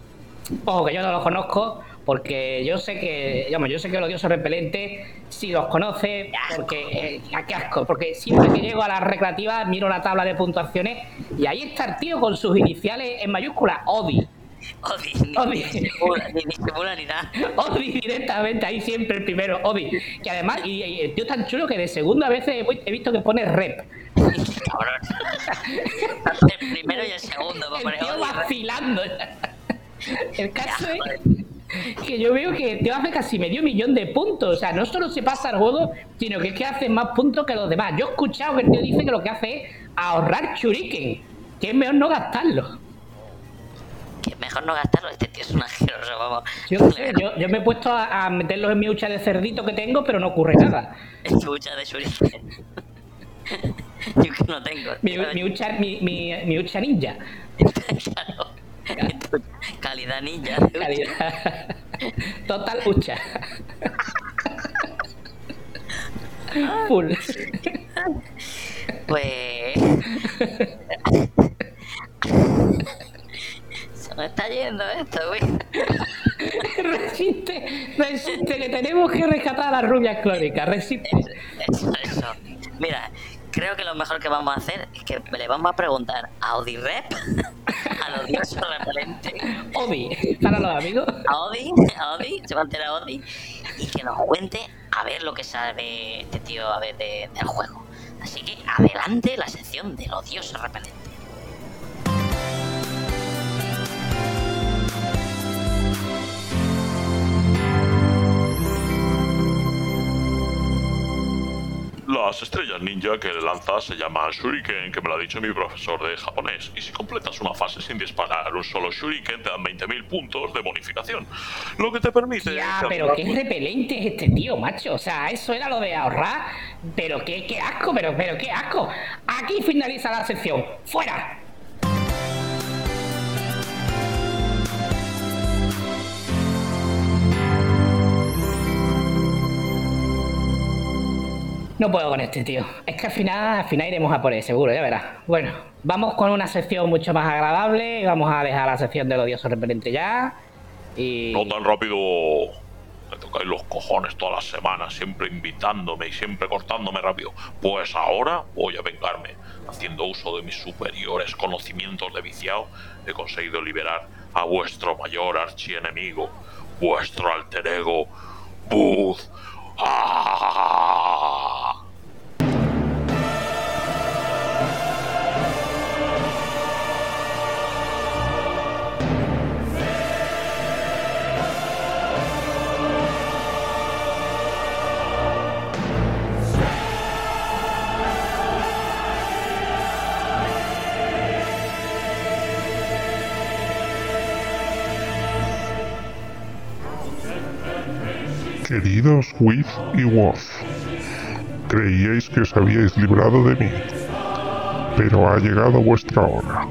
Ojo, que yo no los conozco porque yo sé que, digamos, yo sé que el odioso repelente si los conoce, porque, eh, a qué asco, porque siempre que llego a las recreativas miro la tabla de puntuaciones y ahí está el tío con sus iniciales en mayúscula, Odi. Odi, ni, Odi. ni disimula, ni nada. Odi directamente, ahí siempre el primero, Odi. Que además, y, y el tío es tan chulo que de segunda vez he, he visto que pone rep. Cabrón. El primero y el segundo. El poner tío vacilando. El caso es que yo veo que tío hace casi medio millón de puntos. O sea, no solo se pasa el juego, sino que es que hace más puntos que los demás. Yo he escuchado que el tío dice que lo que hace es ahorrar churiken, que es mejor no gastarlo. Que mejor no gastarlo. Este tío es un asqueroso, vamos. Yo, yo, yo me he puesto a, a meterlos en mi hucha de cerdito que tengo, pero no ocurre nada. Es chucha de shuriken. Yo que no tengo. Mi, mi hucha, mi, mi, mi hucha ninja. Claro. Calidad ninja. Calidad. Total hucha. Full. Pues. Se me está yendo esto, güey. Resiste, resiste, que tenemos que rescatar a las rubias clóricas. Resiste. Eso, eso. Mira, creo que lo mejor que vamos a hacer es que le vamos a preguntar a Odirep, al repelente, Obi, para los amigos. a Odi, a Odi, se va a enterar Odi, y que nos cuente a ver lo que sabe este tío a ver de- del juego. Así que adelante la sección del odioso repelente. Las estrellas ninja que lanzas se llaman shuriken, que me lo ha dicho mi profesor de japonés. Y si completas una fase sin disparar un solo shuriken, te dan 20.000 puntos de bonificación. Lo que te permite... Ya, pero qué repelente es este tío, macho. O sea, eso era lo de ahorrar. Pero qué, qué asco, pero, pero qué asco. Aquí finaliza la sección. ¡Fuera! No puedo con este tío. Es que al final, al final iremos a por él, seguro, ya verás. Bueno, vamos con una sección mucho más agradable. Vamos a dejar la sección del odioso repelente ya. Y. No tan rápido. Me tocáis los cojones todas las semanas, siempre invitándome y siempre cortándome rápido. Pues ahora voy a vengarme. Haciendo uso de mis superiores conocimientos de viciado, he conseguido liberar a vuestro mayor archienemigo, vuestro alter ego, Booth. ¡Ah! Queridos With y Woz, creíais que os habíais librado de mí, pero ha llegado vuestra hora.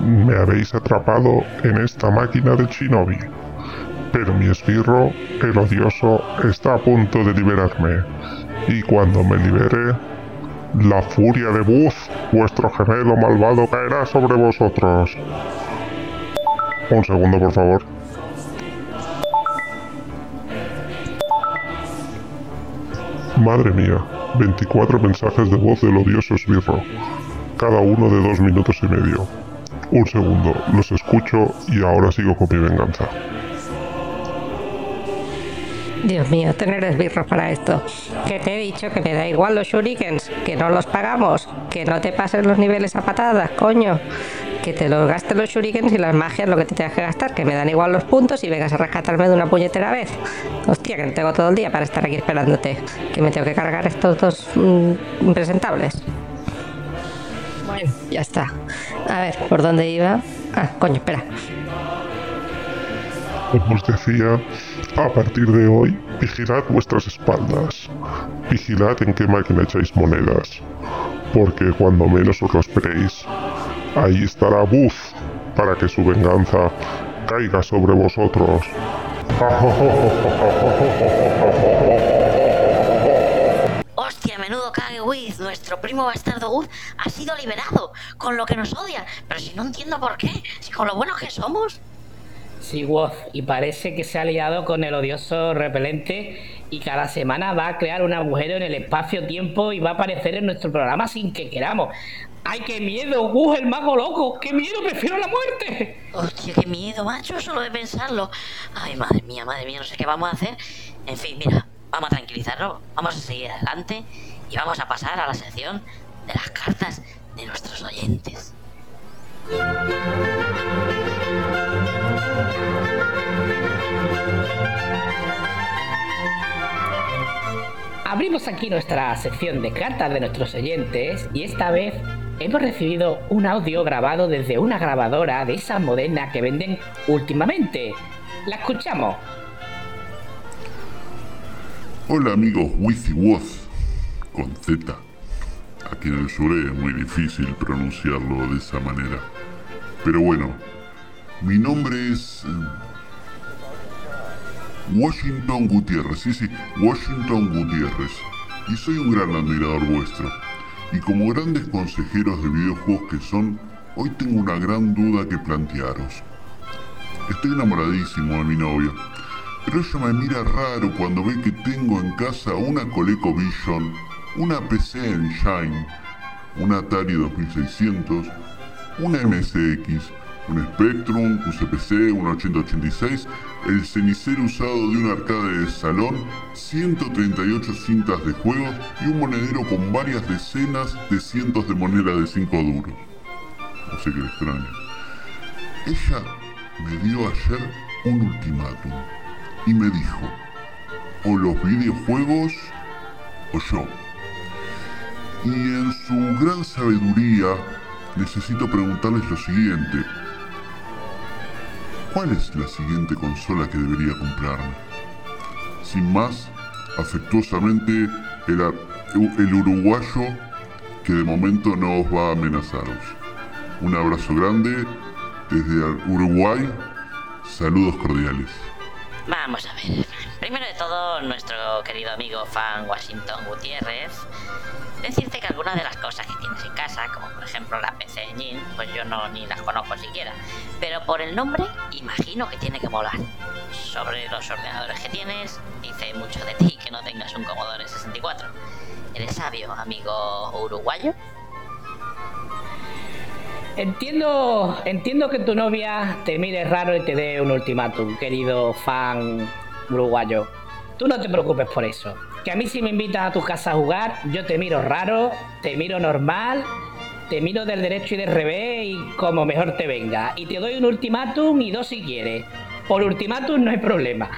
Me habéis atrapado en esta máquina de Shinobi, pero mi esbirro, el odioso, está a punto de liberarme, y cuando me libere, la furia de Buzz, vuestro gemelo malvado, caerá sobre vosotros. Un segundo, por favor. Madre mía, 24 mensajes de voz del odioso esbirro, cada uno de dos minutos y medio. Un segundo, los escucho y ahora sigo con mi venganza. Dios mío, tener esbirros para esto. Que te he dicho que me da igual los shurikens, que no los pagamos, que no te pases los niveles a patadas, coño. Que te los gastes los shurikens y las magias lo que te tengas que gastar, que me dan igual los puntos y vengas a rescatarme de una puñetera vez. Hostia, que no tengo todo el día para estar aquí esperándote. Que me tengo que cargar estos dos mm, impresentables. Ya está. A ver, ¿por dónde iba? Ah, coño, espera. Os decía, a partir de hoy, vigilad vuestras espaldas. Vigilad en qué máquina echáis monedas. Porque cuando menos os lo esperéis, ahí estará Buzz para que su venganza caiga sobre vosotros. Hostia, menudo cague Wiz, nuestro primo bastardo Uz ha sido liberado, con lo que nos odia. Pero si no entiendo por qué, si con lo buenos que somos. Sí, Woz, y parece que se ha liado con el odioso repelente y cada semana va a crear un agujero en el espacio-tiempo y va a aparecer en nuestro programa sin que queramos. ¡Ay, qué miedo! ¡Woz, el mago loco! ¡Qué miedo! ¡Prefiero la muerte! Hostia, qué miedo, macho, solo de pensarlo. Ay, madre mía, madre mía, no sé qué vamos a hacer. En fin, mira, vamos a tranquilizarnos, vamos a seguir adelante y vamos a pasar a la sección de las cartas de nuestros oyentes. Abrimos aquí nuestra sección de cartas de nuestros oyentes y esta vez hemos recibido un audio grabado desde una grabadora de esas modernas que venden últimamente. La escuchamos. Hola amigos Woz con Z. Aquí en el sur es muy difícil pronunciarlo de esa manera. Pero bueno, mi nombre es... Washington Gutiérrez, sí, sí, Washington Gutiérrez. Y soy un gran admirador vuestro. Y como grandes consejeros de videojuegos que son, hoy tengo una gran duda que plantearos. Estoy enamoradísimo de mi novia, pero ella me mira raro cuando ve que tengo en casa una ColecoVision, una PC Engine, un Atari 2600, una MSX, un Spectrum, un CPC, un 8086, el cenicero usado de un arcade de salón, 138 cintas de juegos y un monedero con varias decenas de cientos de monedas de 5 duros. No sé qué extraño. Ella me dio ayer un ultimátum y me dijo, o los videojuegos o yo. Y en su gran sabiduría necesito preguntarles lo siguiente. ¿Cuál es la siguiente consola que debería comprarme? Sin más, afectuosamente, el, uruguayo que de momento no os va a amenazaros. Un abrazo grande desde Uruguay. Saludos cordiales. Vamos a ver. Primero de todo, nuestro querido amigo fan Washington Gutiérrez decirte que algunas de las cosas que tienes en casa, como por ejemplo la PC Engine, pues yo no ni las conozco siquiera. Pero por el nombre, imagino que tiene que molar. Sobre los ordenadores que tienes, dice mucho de ti que no tengas un Commodore 64. ¿Eres sabio, amigo uruguayo? Entiendo, entiendo que tu novia te mire raro y te dé un ultimátum, querido fan uruguayo. Tú no te preocupes por eso que a mí si me invitas a tu casa a jugar, yo te miro raro, te miro normal, te miro del derecho y del revés y como mejor te venga. Y te doy un ultimátum y dos si quieres. Por ultimátum no hay problema.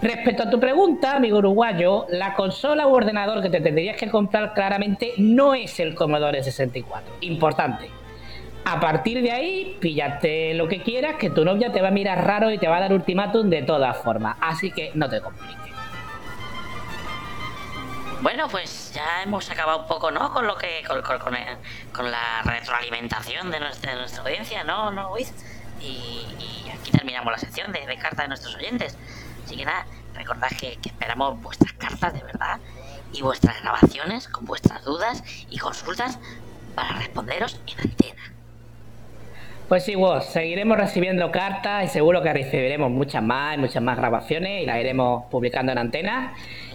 Respecto a tu pregunta, amigo uruguayo, la consola u ordenador que te tendrías que comprar claramente no es el Commodore 64. Importante. A partir de ahí, píllate lo que quieras, que tu novia te va a mirar raro y te va a dar ultimátum de todas formas. Así que no te compliques. Bueno, pues ya hemos acabado un poco, ¿no? Con lo que. con, con, la retroalimentación de nuestra, audiencia, ¿no, no Y, aquí terminamos la sección de, cartas de nuestros oyentes. Así que nada, recordad que, esperamos vuestras cartas de verdad y vuestras grabaciones con vuestras dudas y consultas para responderos en antena. Pues sí, vos, seguiremos recibiendo cartas y seguro que recibiremos muchas más, muchas más grabaciones y las iremos publicando en antena.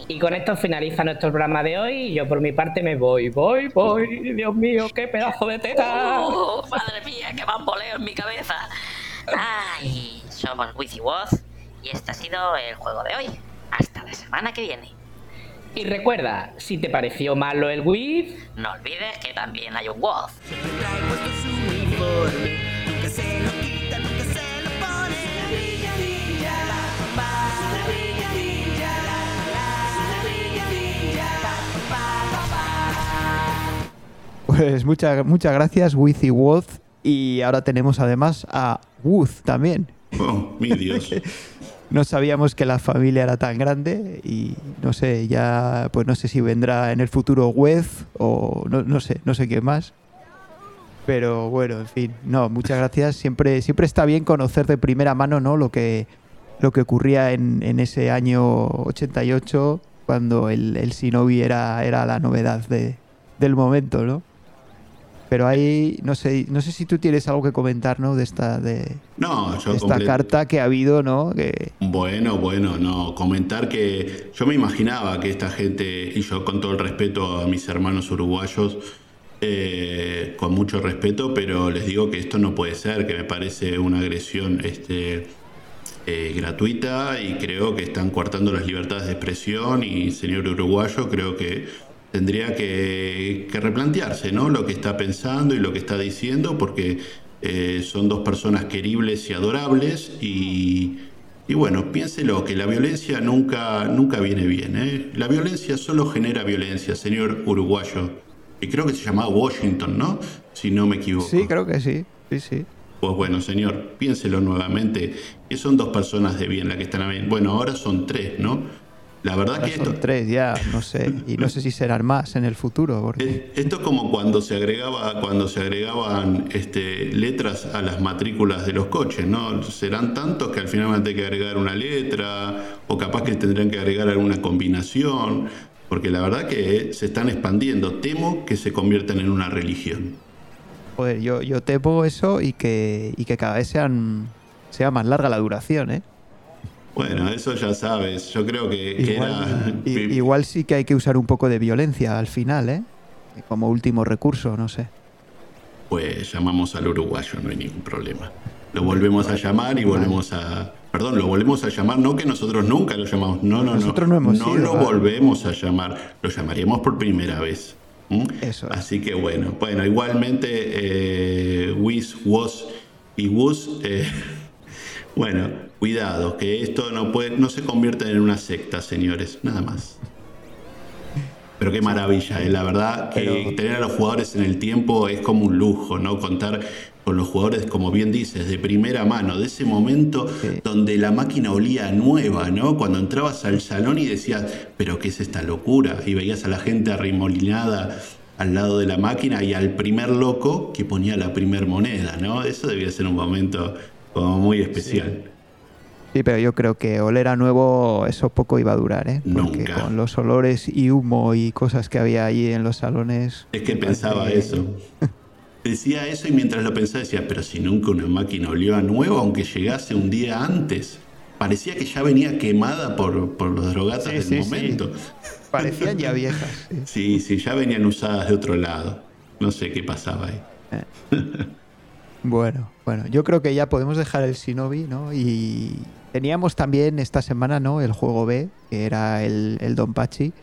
Y con esto finaliza nuestro programa de hoy. Yo por mi parte me voy, voy, voy. Dios mío, qué pedazo de teta. Uh, madre mía, qué bamboleo en mi cabeza. Ay, somos Wizzy Woz y este ha sido el juego de hoy. Hasta la semana que viene. Y recuerda, si te pareció malo el Wiz, no olvides que también hay un Woz. Pues muchas muchas gracias, Wizzy Woz. Y ahora tenemos además a Wooth también. Oh, mi Dios. no sabíamos que la familia era tan grande y no sé, ya pues no sé si vendrá en el futuro Wez o no, no sé, no sé qué más. Pero bueno, en fin, no, muchas gracias. Siempre, siempre está bien conocer de primera mano ¿no? lo, que, lo que ocurría en, en ese año 88 cuando el, el Shinobi era, era la novedad de, del momento, ¿no? Pero ahí no sé, no sé si tú tienes algo que comentar, ¿no? De esta de, esta carta que ha habido, ¿no? Que... Bueno, bueno, no comentar que yo me imaginaba que esta gente y yo con todo el respeto a mis hermanos uruguayos, eh, con mucho respeto, pero les digo que esto no puede ser, que me parece una agresión, este eh, gratuita y creo que están coartando las libertades de expresión y señor uruguayo creo que tendría que, replantearse ¿no? lo que está pensando y lo que está diciendo, porque eh, son dos personas queribles y adorables y, y, bueno, piénselo, que la violencia nunca, nunca viene bien. ¿eh? La violencia solo genera violencia, señor uruguayo. Y creo que se llamaba Washington, ¿no? Si no me equivoco. Sí, creo que sí. Sí, sí. Pues bueno, señor, piénselo nuevamente, que son dos personas de bien las que están bien. Bueno, ahora son tres, ¿no? La verdad que esto... tres ya, no sé, y no sé si serán más en el futuro. Porque... Esto es como cuando se agregaba, cuando se agregaban este, letras a las matrículas de los coches, ¿no? Serán tantos que al final van a tener que agregar una letra, o capaz que tendrán que agregar alguna combinación, porque la verdad que se están expandiendo. Temo que se conviertan en una religión. Joder, yo, yo temo eso y que, y que cada vez sean, sea más larga la duración, ¿eh? Bueno, eso ya sabes. Yo creo que, igual, igual sí que hay que usar un poco de violencia al final, ¿eh? Como último recurso, no sé. pues llamamos al uruguayo, no hay ningún problema. Lo volvemos a llamar y volvemos a... Perdón, lo volvemos a llamar, no que nosotros nunca lo llamamos, no, no, Nosotros no. no hemos no ido, lo volvemos a llamar, lo llamaríamos por primera vez. Eso es. Así que bueno, bueno, igualmente eh, Wiz, Was y Wus, eh, bueno, cuidado, que esto no puede, no se convierta en una secta, señores, nada más. Pero qué maravilla, eh, la verdad que Pero- tener a los jugadores en el tiempo es como un lujo, ¿no? Contar con los jugadores, como bien dices, de primera mano, de ese momento Sí. donde la máquina olía nueva, ¿no? Cuando entrabas al salón y decías, pero ¿qué es esta locura? Y veías a la gente arremolinada al lado de la máquina y al primer loco que ponía la primer moneda, ¿no? Eso debía ser un momento como muy especial. Sí, pero yo creo que oler a nuevo eso poco iba a durar, ¿eh? Porque Nunca. con los olores y humo y cosas que había allí en los salones. Es que pensaba que- eso. Decía eso y mientras lo pensaba decía, pero si nunca una máquina olió a nuevo, aunque llegase un día antes. Parecía que ya venía quemada por, por los drogatas Sí, del sí, sí. momento. Parecían ya viejas. sí. Sí, sí, ya venían usadas de otro lado. No sé qué pasaba ahí. Bueno, bueno, yo creo que ya podemos dejar el Shinobi, ¿no? Y teníamos también esta semana, ¿no? El juego B, que era el, el Don Pachi.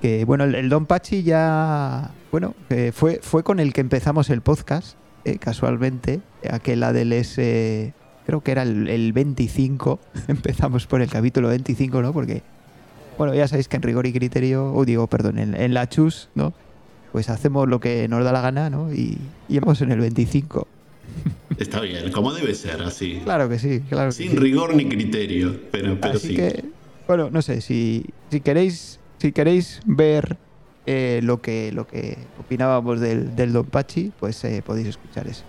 Que bueno, el, Don Pachi ya. Bueno, fue, fue con el que empezamos el podcast, eh, casualmente. Aquel ADLS, creo que era el, el 25. empezamos por el capítulo 25, ¿no? Porque, bueno, ya sabéis que en rigor y criterio, o digo, perdón, en, en la chus, ¿no? Pues hacemos lo que nos da la gana, ¿no? Y, y vamos en el 25. Está bien, como debe ser, así. Claro que sí, claro que Sin sí. rigor ni criterio, pero, pero Así sí. que, bueno, no sé, si, si queréis, si queréis ver eh, lo que lo que opinábamos del, del Don Pachi, pues eh, podéis escuchar eso.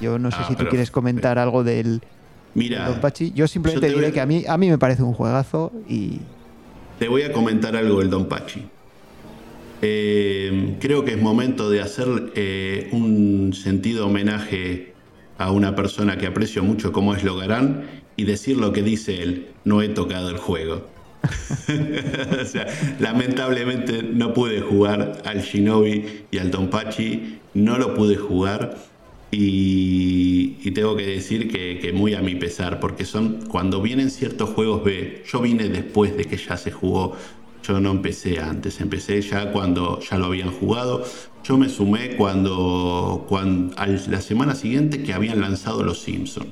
Yo no sé Ah, si tú quieres comentar algo del Mira, Don Pachi. Yo simplemente yo diré a- que a mí, a mí me parece un juegazo y Te voy a comentar algo del Don Pachi. Eh, creo que es momento de hacer eh, un sentido homenaje a una persona que aprecio mucho como es Logarán y decir lo que dice él, no he tocado el juego. o sea, lamentablemente no pude jugar al Shinobi y al Don Pachi, no lo pude jugar y, y tengo que decir que, que muy a mi pesar, porque son cuando vienen ciertos juegos B, yo vine después de que ya se jugó, yo no empecé antes, empecé ya cuando ya lo habían jugado, yo me sumé cuando, cuando a la semana siguiente que habían lanzado Los Simpsons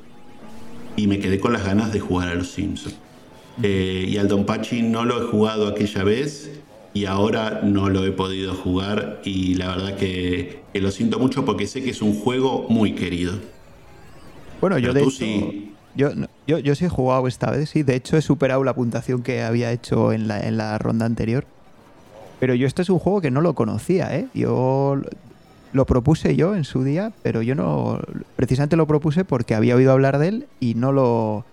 y me quedé con las ganas de jugar a Los Simpsons. Eh, y al Don Pachi no lo he jugado aquella vez y ahora no lo he podido jugar y la verdad que, que lo siento mucho porque sé que es un juego muy querido. bueno, yo de hecho, sí. yo, yo, yo sí he jugado esta vez, sí. De hecho, he superado la puntuación que había hecho en la, en la ronda anterior. Pero yo este es un juego que no lo conocía, ¿eh? Yo lo- propuse yo en su día, pero yo no... Precisamente lo propuse porque había oído hablar de él y no lo...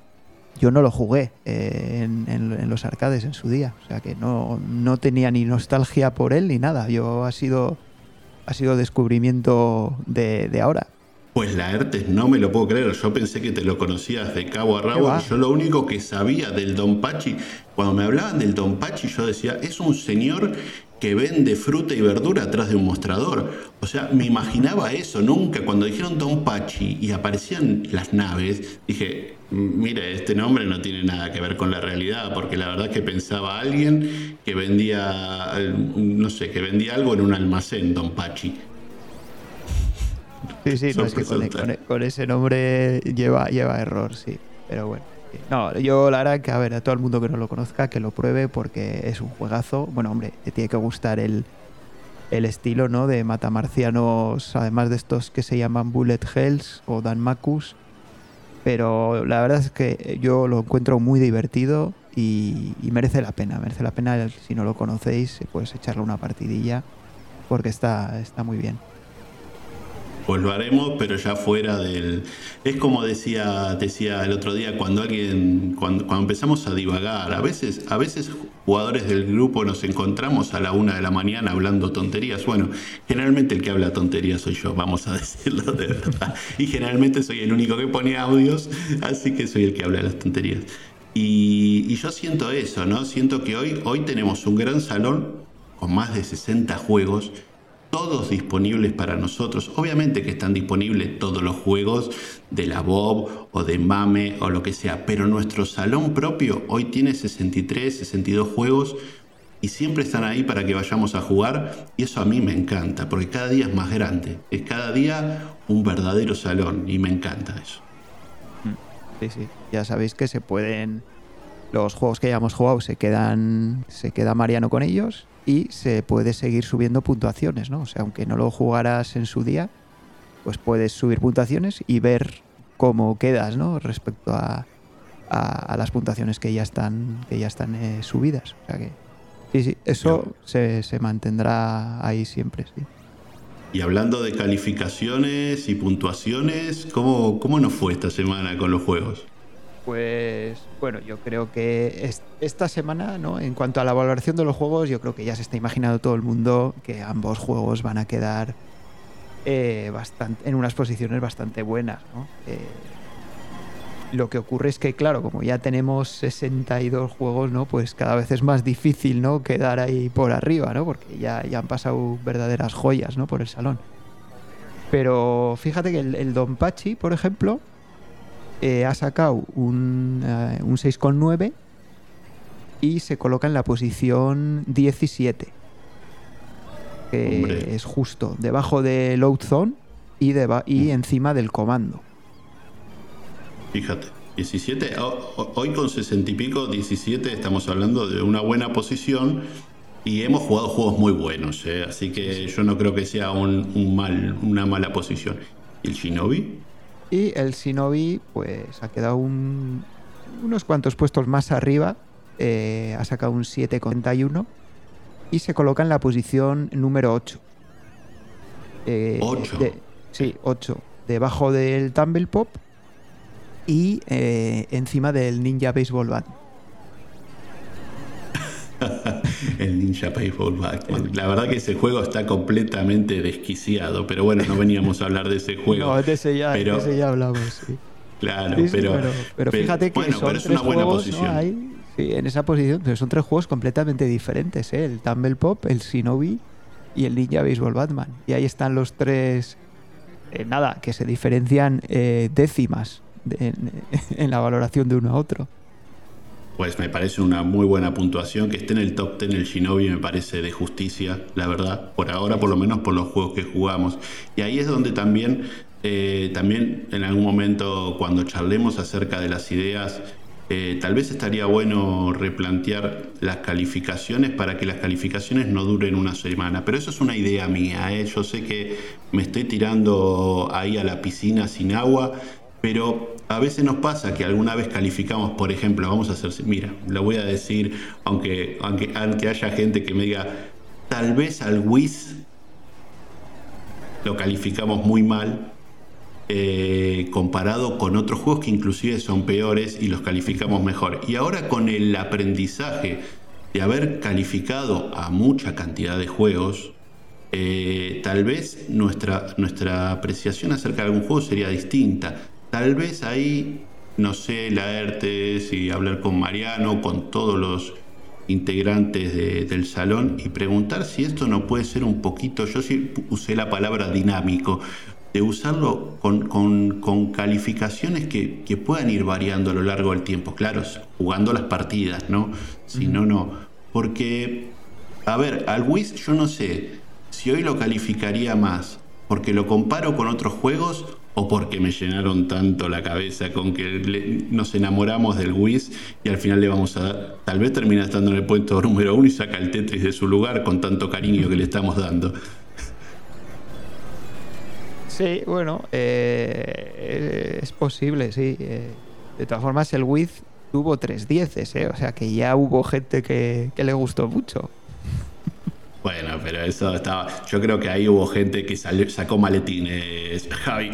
Yo no lo jugué eh, en, los arcades en su día. O sea que no, no tenía ni nostalgia por él ni nada. Yo ha sido... Ha sido descubrimiento de, de ahora. Pues la ERTES no me lo puedo creer, yo pensé que te lo conocías de cabo a rabo, yo lo único que sabía del Don Pachi, cuando me hablaban del Don Pachi yo decía, es un señor que vende fruta y verdura atrás de un mostrador. O sea, me imaginaba eso, nunca, cuando dijeron Don Pachi y aparecían las naves, dije, mire, este nombre no tiene nada que ver con la realidad, porque la verdad que pensaba alguien que vendía, eh, no sé, que vendía algo en un almacén, Don Pachi. Sí, sí, no, es que con, Sorpresa. con- con ese nombre lleva, lleva error, sí. Pero bueno. No, yo la verdad que, a ver, a todo el mundo que no lo conozca, que lo pruebe porque es un juegazo. Bueno, hombre, te tiene que gustar el, el estilo, ¿no? De matamarcianos, además de estos que se llaman Bullet Hells o Danmakus. Pero la verdad es que yo lo encuentro muy divertido y, y merece la pena. Merece la pena, si no lo conocéis, pues echarle una partidilla porque está, está muy bien. Pues lo haremos, pero ya fuera del... Es como decía, decía el otro día, cuando alguien, cuando, cuando empezamos a divagar, a veces, a veces jugadores del grupo nos encontramos a la una de la mañana hablando tonterías. Bueno, generalmente el que habla tonterías soy yo, vamos a decirlo de verdad. Y generalmente soy el único que pone audios, así que soy el que habla las tonterías. Y, y yo siento eso, ¿no? Siento que hoy, hoy tenemos un gran salón con más de 60 juegos todos disponibles para nosotros. Obviamente que están disponibles todos los juegos de la Bob o de Mame o lo que sea, pero nuestro salón propio hoy tiene 63, 62 juegos y siempre están ahí para que vayamos a jugar y eso a mí me encanta, porque cada día es más grande, es cada día un verdadero salón y me encanta eso. Sí, sí, ya sabéis que se pueden los juegos que hayamos jugado se quedan se queda Mariano con ellos y se puede seguir subiendo puntuaciones, ¿no? O sea, aunque no lo jugaras en su día, pues puedes subir puntuaciones y ver cómo quedas, ¿no? Respecto a, a, las puntuaciones que ya están que ya están eh, subidas. O sea que sí, sí, eso se, se, mantendrá ahí siempre, sí. Y hablando de calificaciones y puntuaciones, ¿cómo, cómo nos fue esta semana con los juegos? Pues bueno, yo creo que esta semana, ¿no? En cuanto a la valoración de los juegos, yo creo que ya se está imaginando todo el mundo que ambos juegos van a quedar eh, bastante, en unas posiciones bastante buenas, ¿no? Eh, lo que ocurre es que, claro, como ya tenemos 62 juegos, ¿no? Pues cada vez es más difícil, ¿no? Quedar ahí por arriba, ¿no? Porque ya, ya han pasado verdaderas joyas, ¿no? Por el salón. Pero fíjate que el, el Don Pachi, por ejemplo, eh, ha sacado un, uh, un 6,9 y se coloca en la posición 17. Que es justo debajo del Load Zone y, deba y mm. encima del comando. Fíjate, 17, hoy con 60 y pico, 17, estamos hablando de una buena posición y hemos jugado juegos muy buenos, ¿eh? así que yo no creo que sea un, un mal, una mala posición. ¿Y el Shinobi? Y el Shinobi, pues ha quedado un, unos cuantos puestos más arriba. Eh, ha sacado un 7,1 y se coloca en la posición número 8. Eh, 8. De, sí, 8. Debajo del Tumble Pop y eh, encima del Ninja Baseball Bat. el Ninja Baseball Batman. La verdad que ese juego está completamente desquiciado, pero bueno, no veníamos a hablar de ese juego. No, de ese ya, pero, de ese ya hablamos, sí. Claro, sí, sí, pero, pero, pero, fíjate que bueno, son pero es tres una buena juegos, posición. ¿no? Hay, sí, en esa posición pero son tres juegos completamente diferentes, ¿eh? el Tumble Pop, el Shinobi y el Ninja Baseball Batman. Y ahí están los tres, eh, nada, que se diferencian eh, décimas de, en, en la valoración de uno a otro pues me parece una muy buena puntuación. Que esté en el top 10 el Shinobi me parece de justicia, la verdad. Por ahora, por lo menos por los juegos que jugamos. Y ahí es donde también, eh, también en algún momento, cuando charlemos acerca de las ideas, eh, tal vez estaría bueno replantear las calificaciones para que las calificaciones no duren una semana. Pero eso es una idea mía. ¿eh? Yo sé que me estoy tirando ahí a la piscina sin agua pero a veces nos pasa que alguna vez calificamos, por ejemplo, vamos a hacer, mira, lo voy a decir, aunque, aunque, aunque haya gente que me diga, tal vez al WIS lo calificamos muy mal, eh, comparado con otros juegos que inclusive son peores y los calificamos mejor. Y ahora con el aprendizaje de haber calificado a mucha cantidad de juegos, eh, tal vez nuestra, nuestra apreciación acerca de algún juego sería distinta. Tal vez ahí, no sé, Laertes y hablar con Mariano, con todos los integrantes de, del salón y preguntar si esto no puede ser un poquito, yo sí usé la palabra dinámico, de usarlo con, con, con calificaciones que, que, puedan ir variando a lo largo del tiempo, claro, jugando las partidas, ¿no? Si no, no. Porque, a ver, al Wiz yo no sé si hoy lo calificaría más porque lo comparo con otros juegos o porque me llenaron tanto la cabeza con que le, nos enamoramos del Wiz y al final le vamos a dar, tal vez termina estando en el puesto número uno y saca el Tetris de su lugar con tanto cariño que le estamos dando. Sí, bueno, eh, es posible, sí. Eh, de todas formas, el Wiz tuvo tres dieces, ¿eh? o sea que ya hubo gente que, que le gustó mucho. Bueno, pero eso estaba. Yo creo que ahí hubo gente que salió, sacó maletines, Javi.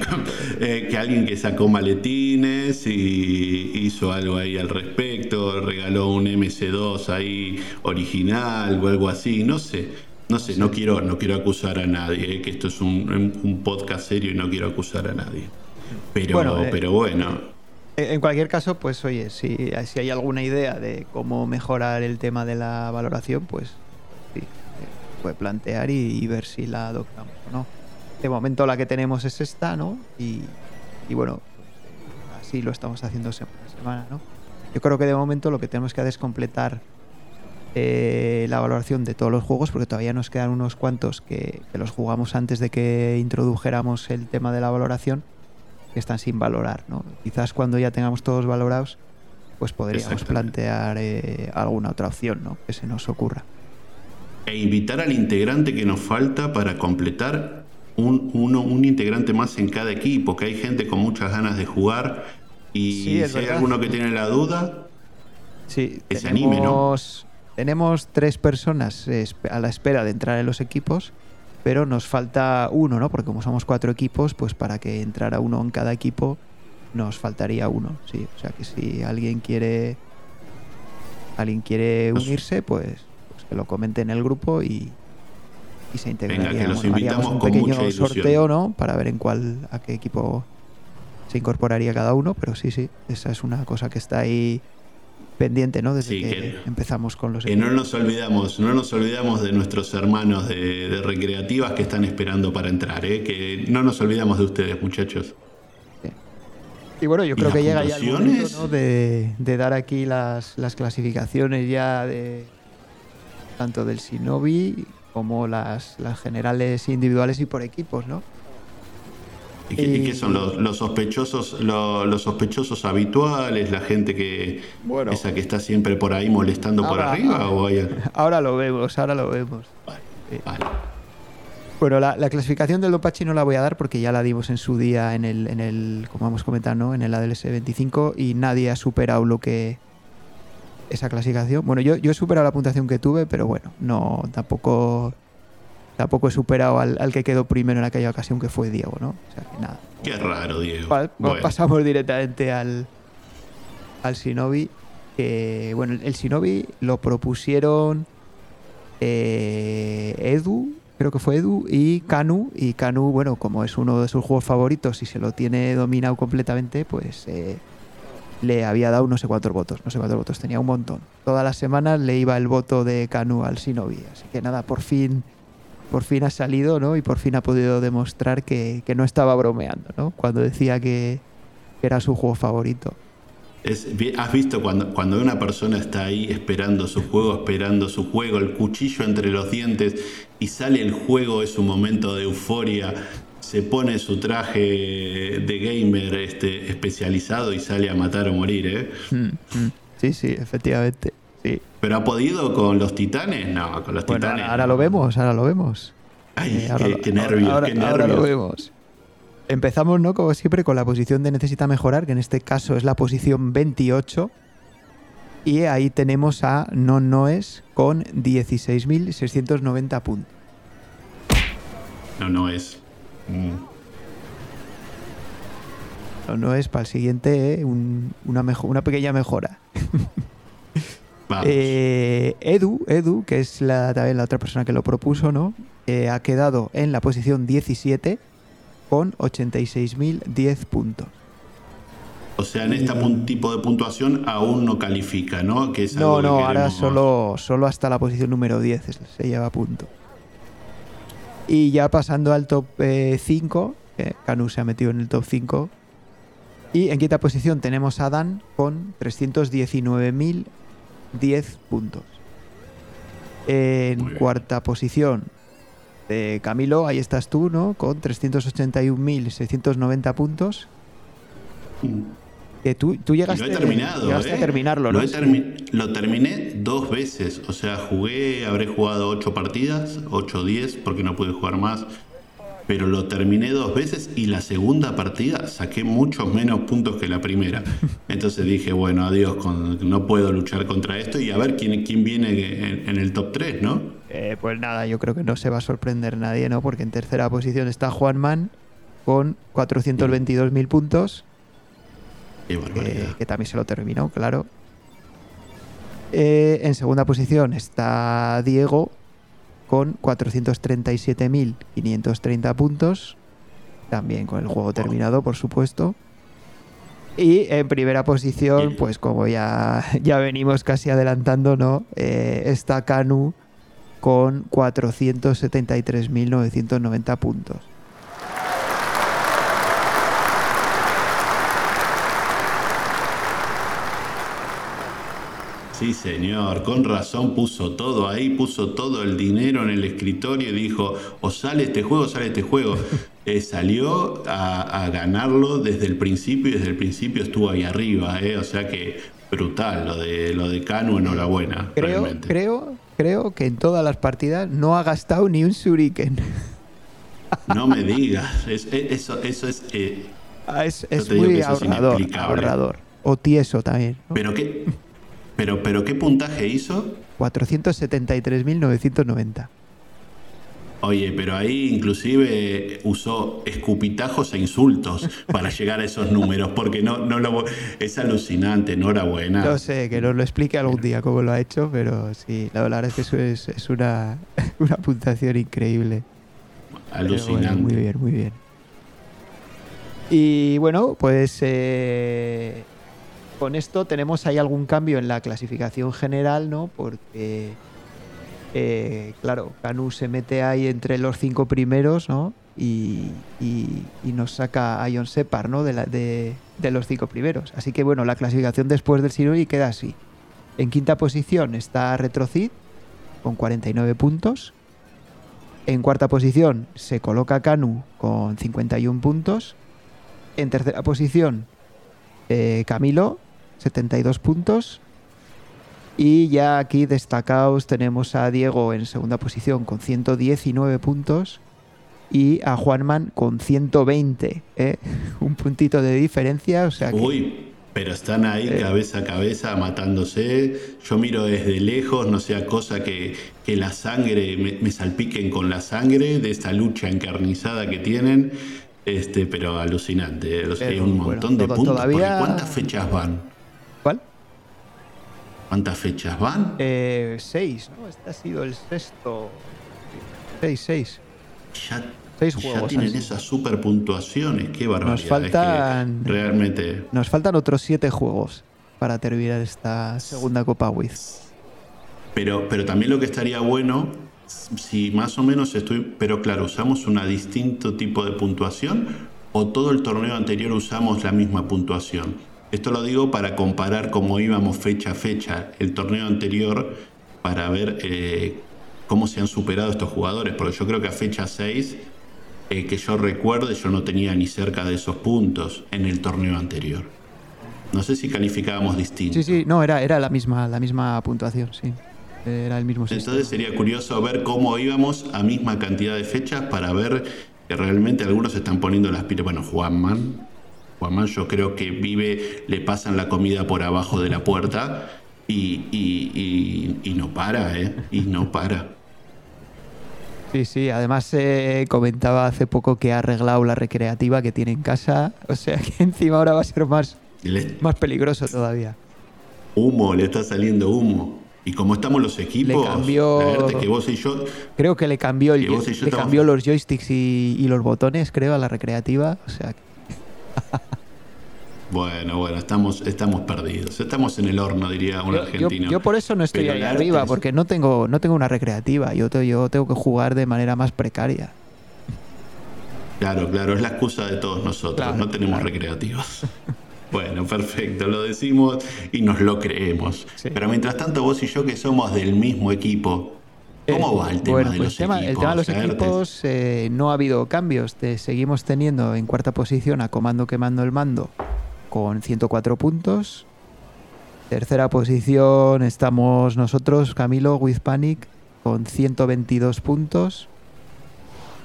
Eh, que alguien que sacó maletines y hizo algo ahí al respecto, regaló un MC2 ahí original o algo así, no sé. No sé, no quiero, no quiero acusar a nadie, eh, que esto es un, un, podcast serio y no quiero acusar a nadie. Pero bueno. Eh, pero bueno. En cualquier caso, pues oye, si, si hay alguna idea de cómo mejorar el tema de la valoración, pues puede plantear y, y ver si la adoptamos o no. De momento la que tenemos es esta, ¿no? Y, y bueno, así lo estamos haciendo semana a semana, ¿no? Yo creo que de momento lo que tenemos que hacer es completar eh, la valoración de todos los juegos, porque todavía nos quedan unos cuantos que, que los jugamos antes de que introdujéramos el tema de la valoración, que están sin valorar, ¿no? Quizás cuando ya tengamos todos valorados, pues podríamos plantear eh, alguna otra opción, ¿no? Que se nos ocurra. E invitar al integrante que nos falta para completar un, uno, un integrante más en cada equipo, que hay gente con muchas ganas de jugar y Sí, si hay alguno que tiene la duda, Sí, Que se anime, ¿no? tenemos, tenemos tres personas eh, a la espera de entrar en los equipos, pero nos falta uno, ¿no? Porque como somos cuatro equipos, pues para que entrara uno en cada equipo, nos faltaría uno, sí. O sea que si alguien quiere alguien quiere unirse, pues, pues que lo comente en el grupo y, y se integraría. que los Bueno, invitamos un con pequeño sorteo, ¿no? Para ver en cuál, a qué equipo se incorporaría cada uno, pero sí, sí, esa es una cosa que está ahí pendiente, ¿no? Desde Sí, que, que- empezamos con los que no equipos. nos olvidamos, no nos olvidamos de nuestros hermanos de, de recreativas que están esperando para entrar, ¿eh? que no nos olvidamos de ustedes, muchachos. Y bueno, yo ¿Y creo que llega ya el momento? ¿no? de, de dar aquí las, las clasificaciones ya de tanto del Shinobi como las, las generales individuales y por equipos, ¿no? ¿Y qué, y qué Y- son los, los sospechosos, lo- los sospechosos habituales, la gente que Bueno. esa que está siempre por ahí molestando por Ahora- arriba o hay Ahora lo vemos, ahora lo vemos. Vale. Bueno, la, la clasificación del Dopachi no la voy a dar porque ya la dimos en su día en el, en el como hemos comentado, ¿no? en el ADLS 25 y nadie ha superado lo que esa clasificación. Bueno, yo, yo he superado la puntuación que tuve, pero bueno, no tampoco tampoco he superado al, al que quedó primero en aquella ocasión que fue Diego, ¿no? O sea que nada. Qué raro, Diego. Pa- Bueno, Pasamos directamente al al Shinobi. que, bueno, el, el Shinobi lo propusieron eh, Edu, creo que fue Edu, y Kanu. Y Kanu, bueno, como es uno de sus juegos favoritos y se lo tiene dominado completamente, pues eh, le había dado no sé cuántos votos. No sé cuántos votos, tenía un montón. Todas las semanas le iba el voto de Kanu al Shinobi. Así que nada, por fin. Por fin ha salido, ¿no? Y por fin ha podido demostrar que, que no estaba bromeando, ¿no? Cuando decía que, que era su juego favorito. es- ¿Has visto cuando, cuando una persona está ahí esperando su juego, esperando su juego, el cuchillo entre los dientes y sale el juego, es un momento de euforia, se pone su traje de gamer este, especializado y sale a matar o morir, ¿eh? Sí, sí, efectivamente. Sí. ¿Pero ha podido con los titanes? No, con los Bueno, titanes. ahora, lo vemos, ahora lo vemos. Ay, Eh, ahora qué, lo- qué nervios, ahora- qué ahora lo nervios. vemos. Empezamos, ¿no? Como siempre, con la posición de necesita mejorar, que en este caso es la posición 28. Y ahí tenemos a Non Noes con 16.690 puntos. No, no es. Mm. Non Noes para el siguiente, ¿eh? Un- una, pequeña mejora. Eh, Edu, Edu, que es la, también la otra persona que lo propuso, ¿no? Eh, ha quedado en la posición 17 con 86.010 puntos. o sea, en este tipo de puntuación aún no califica, ¿no? Que es No, algo que no, ahora solo, solo hasta la posición número 10 es- se lleva a punto. Y ya pasando al top 5, Canu se ha metido en el top 5. Y en quinta posición tenemos a Dan con 319.010 puntos. En cuarta posición, Camilo, ahí estás tú, ¿no? Con 381.690 puntos. Tú, llegaste, lo he terminado. llegaste ¿eh? a terminarlo, lo, ¿no? he termi- lo terminé dos veces. O sea, jugué, habré jugado ocho partidas, 8 o 10, porque no pude jugar más. Pero lo terminé dos veces y la segunda partida saqué muchos menos puntos que la primera. Entonces dije, bueno, adiós, con- no puedo luchar contra esto y a ver quién, quién viene en, en el top 3, ¿no? Eh, pues nada, yo creo que no se va a sorprender nadie, ¿no? Porque en tercera posición está Juanman con 422.000 puntos, Qué que, también se lo terminó, claro. Eh, en segunda posición está Diego con 437.530 puntos, también con el juego terminado, por supuesto. Y en primera posición, pues como ya, ya venimos casi adelantando, ¿no? Eh, está Kanu con 473.990 puntos. Sí, señor, con razón puso todo ahí, puso todo el dinero en el escritorio y dijo, o sale este juego, sale este juego. Eh, salió a, ganarlo desde el principio y desde el principio estuvo ahí arriba, eh, o sea que brutal lo de lo de Canu, enhorabuena. Creo, creo, creo que en todas las partidas no ha gastado ni un shuriken. No me digas, eso, eso es... Eh, ah, es, muy ahorrador, ahorrador, O tieso también. Pero qué... Pero, pero ¿qué puntaje hizo? 473.990. Oye, pero ahí inclusive usó escupitajos e insultos para llegar a esos números, porque no, no lo es alucinante, enhorabuena. No sé, que nos lo explique algún día cómo lo ha hecho, pero sí, la verdad es que eso es, es una, una puntuación increíble. Alucinante. muy bien, muy bien. Y bueno, pues eh, con esto tenemos ahí algún cambio en la clasificación general, ¿no? Porque, eh, claro, Canu se mete ahí entre los cinco primeros, ¿no? Y, nos saca a Ion Separ, ¿no? De, los cinco primeros. Así que, bueno, la clasificación después del Sinuri queda así. En quinta posición está Retrocid con 49 puntos. En cuarta posición se coloca Canu con 51 puntos. En tercera posición, eh, Camilo 72 puntos. Y ya aquí destacados tenemos a Diego en segunda posición con 119 puntos y a Juanman con 120. ¿eh? Un puntito de diferencia. O sea Uy, pero están ahí eh. cabeza a cabeza matándose. Yo miro desde lejos, no sea cosa que, que la sangre me, salpiquen con la sangre de esta lucha encarnizada que tienen. Este, pero alucinante. Hay un montón de puntos. ¿Cuántas fechas van? ¿Cuántas fechas van? Eh, seis, ¿no? Este ha sido el sexto. Seis, seis. Ya, seis juegos. Ya tienen esas super puntuaciones, qué barbaridad. Nos faltan. realmente. Nos faltan otros siete juegos para terminar esta segunda Copa Wiz. Pero, pero también lo que estaría bueno, si más o menos estoy. Pero claro, usamos un distinto tipo de puntuación o todo el torneo anterior usamos la misma puntuación. Esto lo digo para comparar cómo íbamos fecha a fecha el torneo anterior para ver eh, cómo se han superado estos jugadores, porque yo creo que a fecha 6, eh, que yo recuerde, yo no tenía ni cerca de esos puntos en el torneo anterior. No sé si calificábamos distinto. Sí, sí, no, era, era la, misma, la misma puntuación, sí. Era el mismo sistema. Entonces sería curioso ver cómo íbamos a misma cantidad de fechas para ver que realmente algunos están poniendo las pilas. Bueno, Juanman, Juanman yo creo que vive, le pasan la comida por abajo de la puerta y, no para, ¿eh? Y no para. Sí, sí, además eh, comentaba hace poco que ha arreglado la recreativa que tiene en casa, o sea que encima ahora va a ser más, más peligroso todavía. Humo, le está saliendo humo. Y como estamos los equipos, le cambió, que vos y yo, creo que le cambió, le cambió los joysticks y, y, los botones, creo, a la recreativa. O sea, bueno, bueno, estamos, estamos perdidos. Estamos en el horno, diría un argentino. Yo, por eso no estoy ahí arriba, porque no tengo, no tengo una recreativa. Yo, yo tengo que jugar de manera más precaria. Claro, claro, es la excusa de todos nosotros. no tenemos recreativas. Bueno, perfecto, lo decimos y nos lo creemos. Pero mientras tanto, vos y yo que somos del mismo equipo, ¿cómo eh, va el tema de los equipos? El tema de los equipos eh, no ha habido cambios. seguimos teniendo en cuarta posición a Comando Quemando el Mando con 104 puntos. Tercera posición estamos nosotros, Camilo, With Panic, con 122 puntos.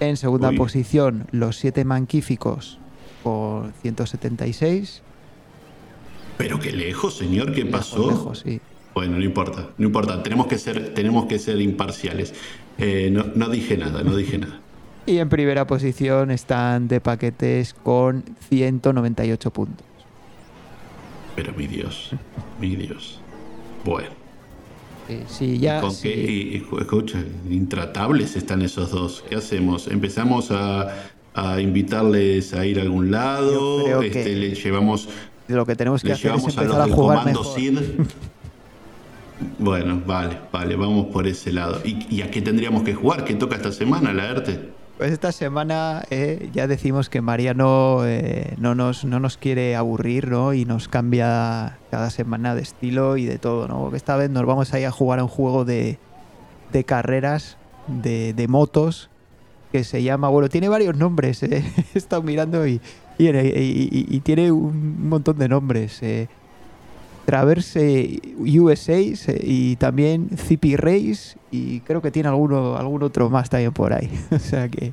En segunda posición, los siete manquíficos con 176. Pero qué lejos, señor, ¿qué pasó? sí. Bueno, no importa, no importa, tenemos que ser, tenemos que ser imparciales. Eh, no, no dije nada, no dije nada. Y en primera posición están de paquetes con 198 puntos. Pero mi Dios, mi Dios. Bueno. Sí, ya. ¿Con qué, escucha, intratables están esos dos. ¿Qué hacemos? ¿Empezamos a, a invitarles a ir a algún lado? Este, le llevamos. Lo que tenemos que hacer es empezar a, jugar mejor. Bueno, vale, vale, vamos por ese lado. ¿Y, a qué tendríamos que jugar? ¿Qué toca esta semana, la ERTE? Pues esta semana eh, ya decimos que Mariano eh, no, nos, no nos quiere aburrir, ¿no? Y nos cambia cada semana de estilo y de todo, ¿no? Esta vez nos vamos a ir a jugar a un juego de, de carreras, de, de motos, que se llama, bueno, tiene varios nombres, ¿eh? he estado mirando y, y, tiene un montón de nombres. Eh. Traverse USA y también CP Race y creo que tiene alguno, algún otro más también por ahí. o sea que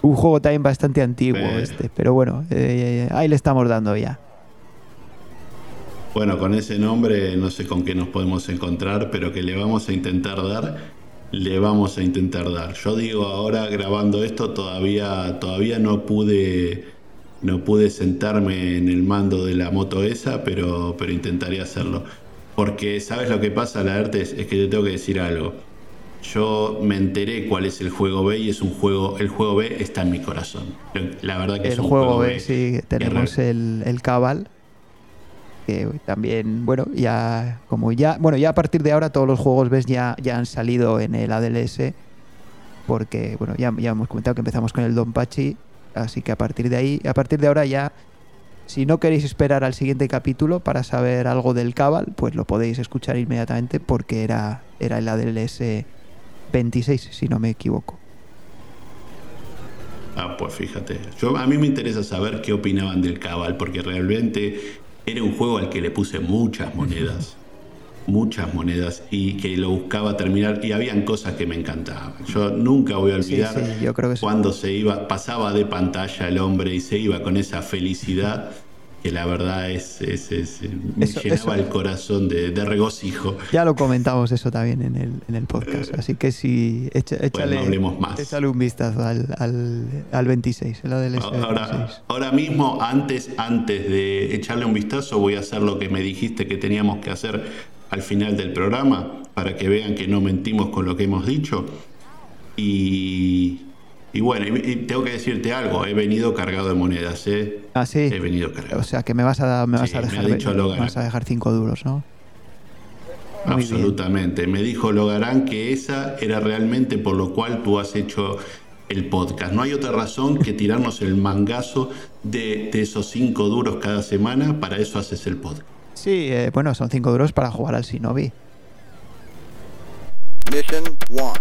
un juego también bastante antiguo este, pero bueno, eh, ahí le estamos dando ya. Bueno, con ese nombre no sé con qué nos podemos encontrar, pero que le vamos a intentar dar, le vamos a intentar dar. Yo digo ahora grabando esto todavía todavía no pude no pude sentarme en el mando de la moto esa, pero, pero intentaré hacerlo. Porque, ¿sabes lo que pasa, la arte? Es que te tengo que decir algo. Yo me enteré cuál es el juego B y es un juego, el juego B está en mi corazón. La verdad que el es un juego, B, sí, tenemos el, el Cabal, que también, bueno, ya como ya, bueno, ya a partir de ahora todos los juegos B ya, ya han salido en el ADLS, porque, bueno, ya, ya hemos comentado que empezamos con el Don Pachi Así que a partir de ahí, a partir de ahora ya, si no queréis esperar al siguiente capítulo para saber algo del Cabal, pues lo podéis escuchar inmediatamente porque era, era el ADLS 26, si no me equivoco. Ah, pues fíjate. Yo, a mí me interesa saber qué opinaban del Cabal, porque realmente era un juego al que le puse muchas monedas. muchas monedas y que lo buscaba terminar y habían cosas que me encantaban. Yo nunca voy a olvidar cuando se iba, pasaba de pantalla el hombre y se iba con esa felicidad que la verdad es, es, me llenaba el corazón de, regocijo. Ya lo comentamos eso también en el, en el podcast, así que si échale, échale un vistazo al, al, 26, ahora, ahora mismo, antes, antes de echarle un vistazo, voy a hacer lo que me dijiste que teníamos que hacer al final del programa para que vean que no mentimos con lo que hemos dicho. Y, y bueno, tengo que decirte algo, he venido cargado de monedas, ¿eh? Ah, sí. He venido cargado. O sea, que me vas a, me vas a dejar, me vas a dejar cinco duros, ¿no? Absolutamente. Me dijo Logarán que esa era realmente por lo cual tú has hecho el podcast. No hay otra razón que tirarnos el mangazo de, de esos cinco duros cada semana, para eso haces el podcast. Sí, eh, bueno, son 5 duros para jugar al Shinobi. Mission 1.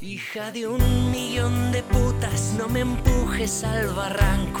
Hija de un millón de putas, no me empujes al barranco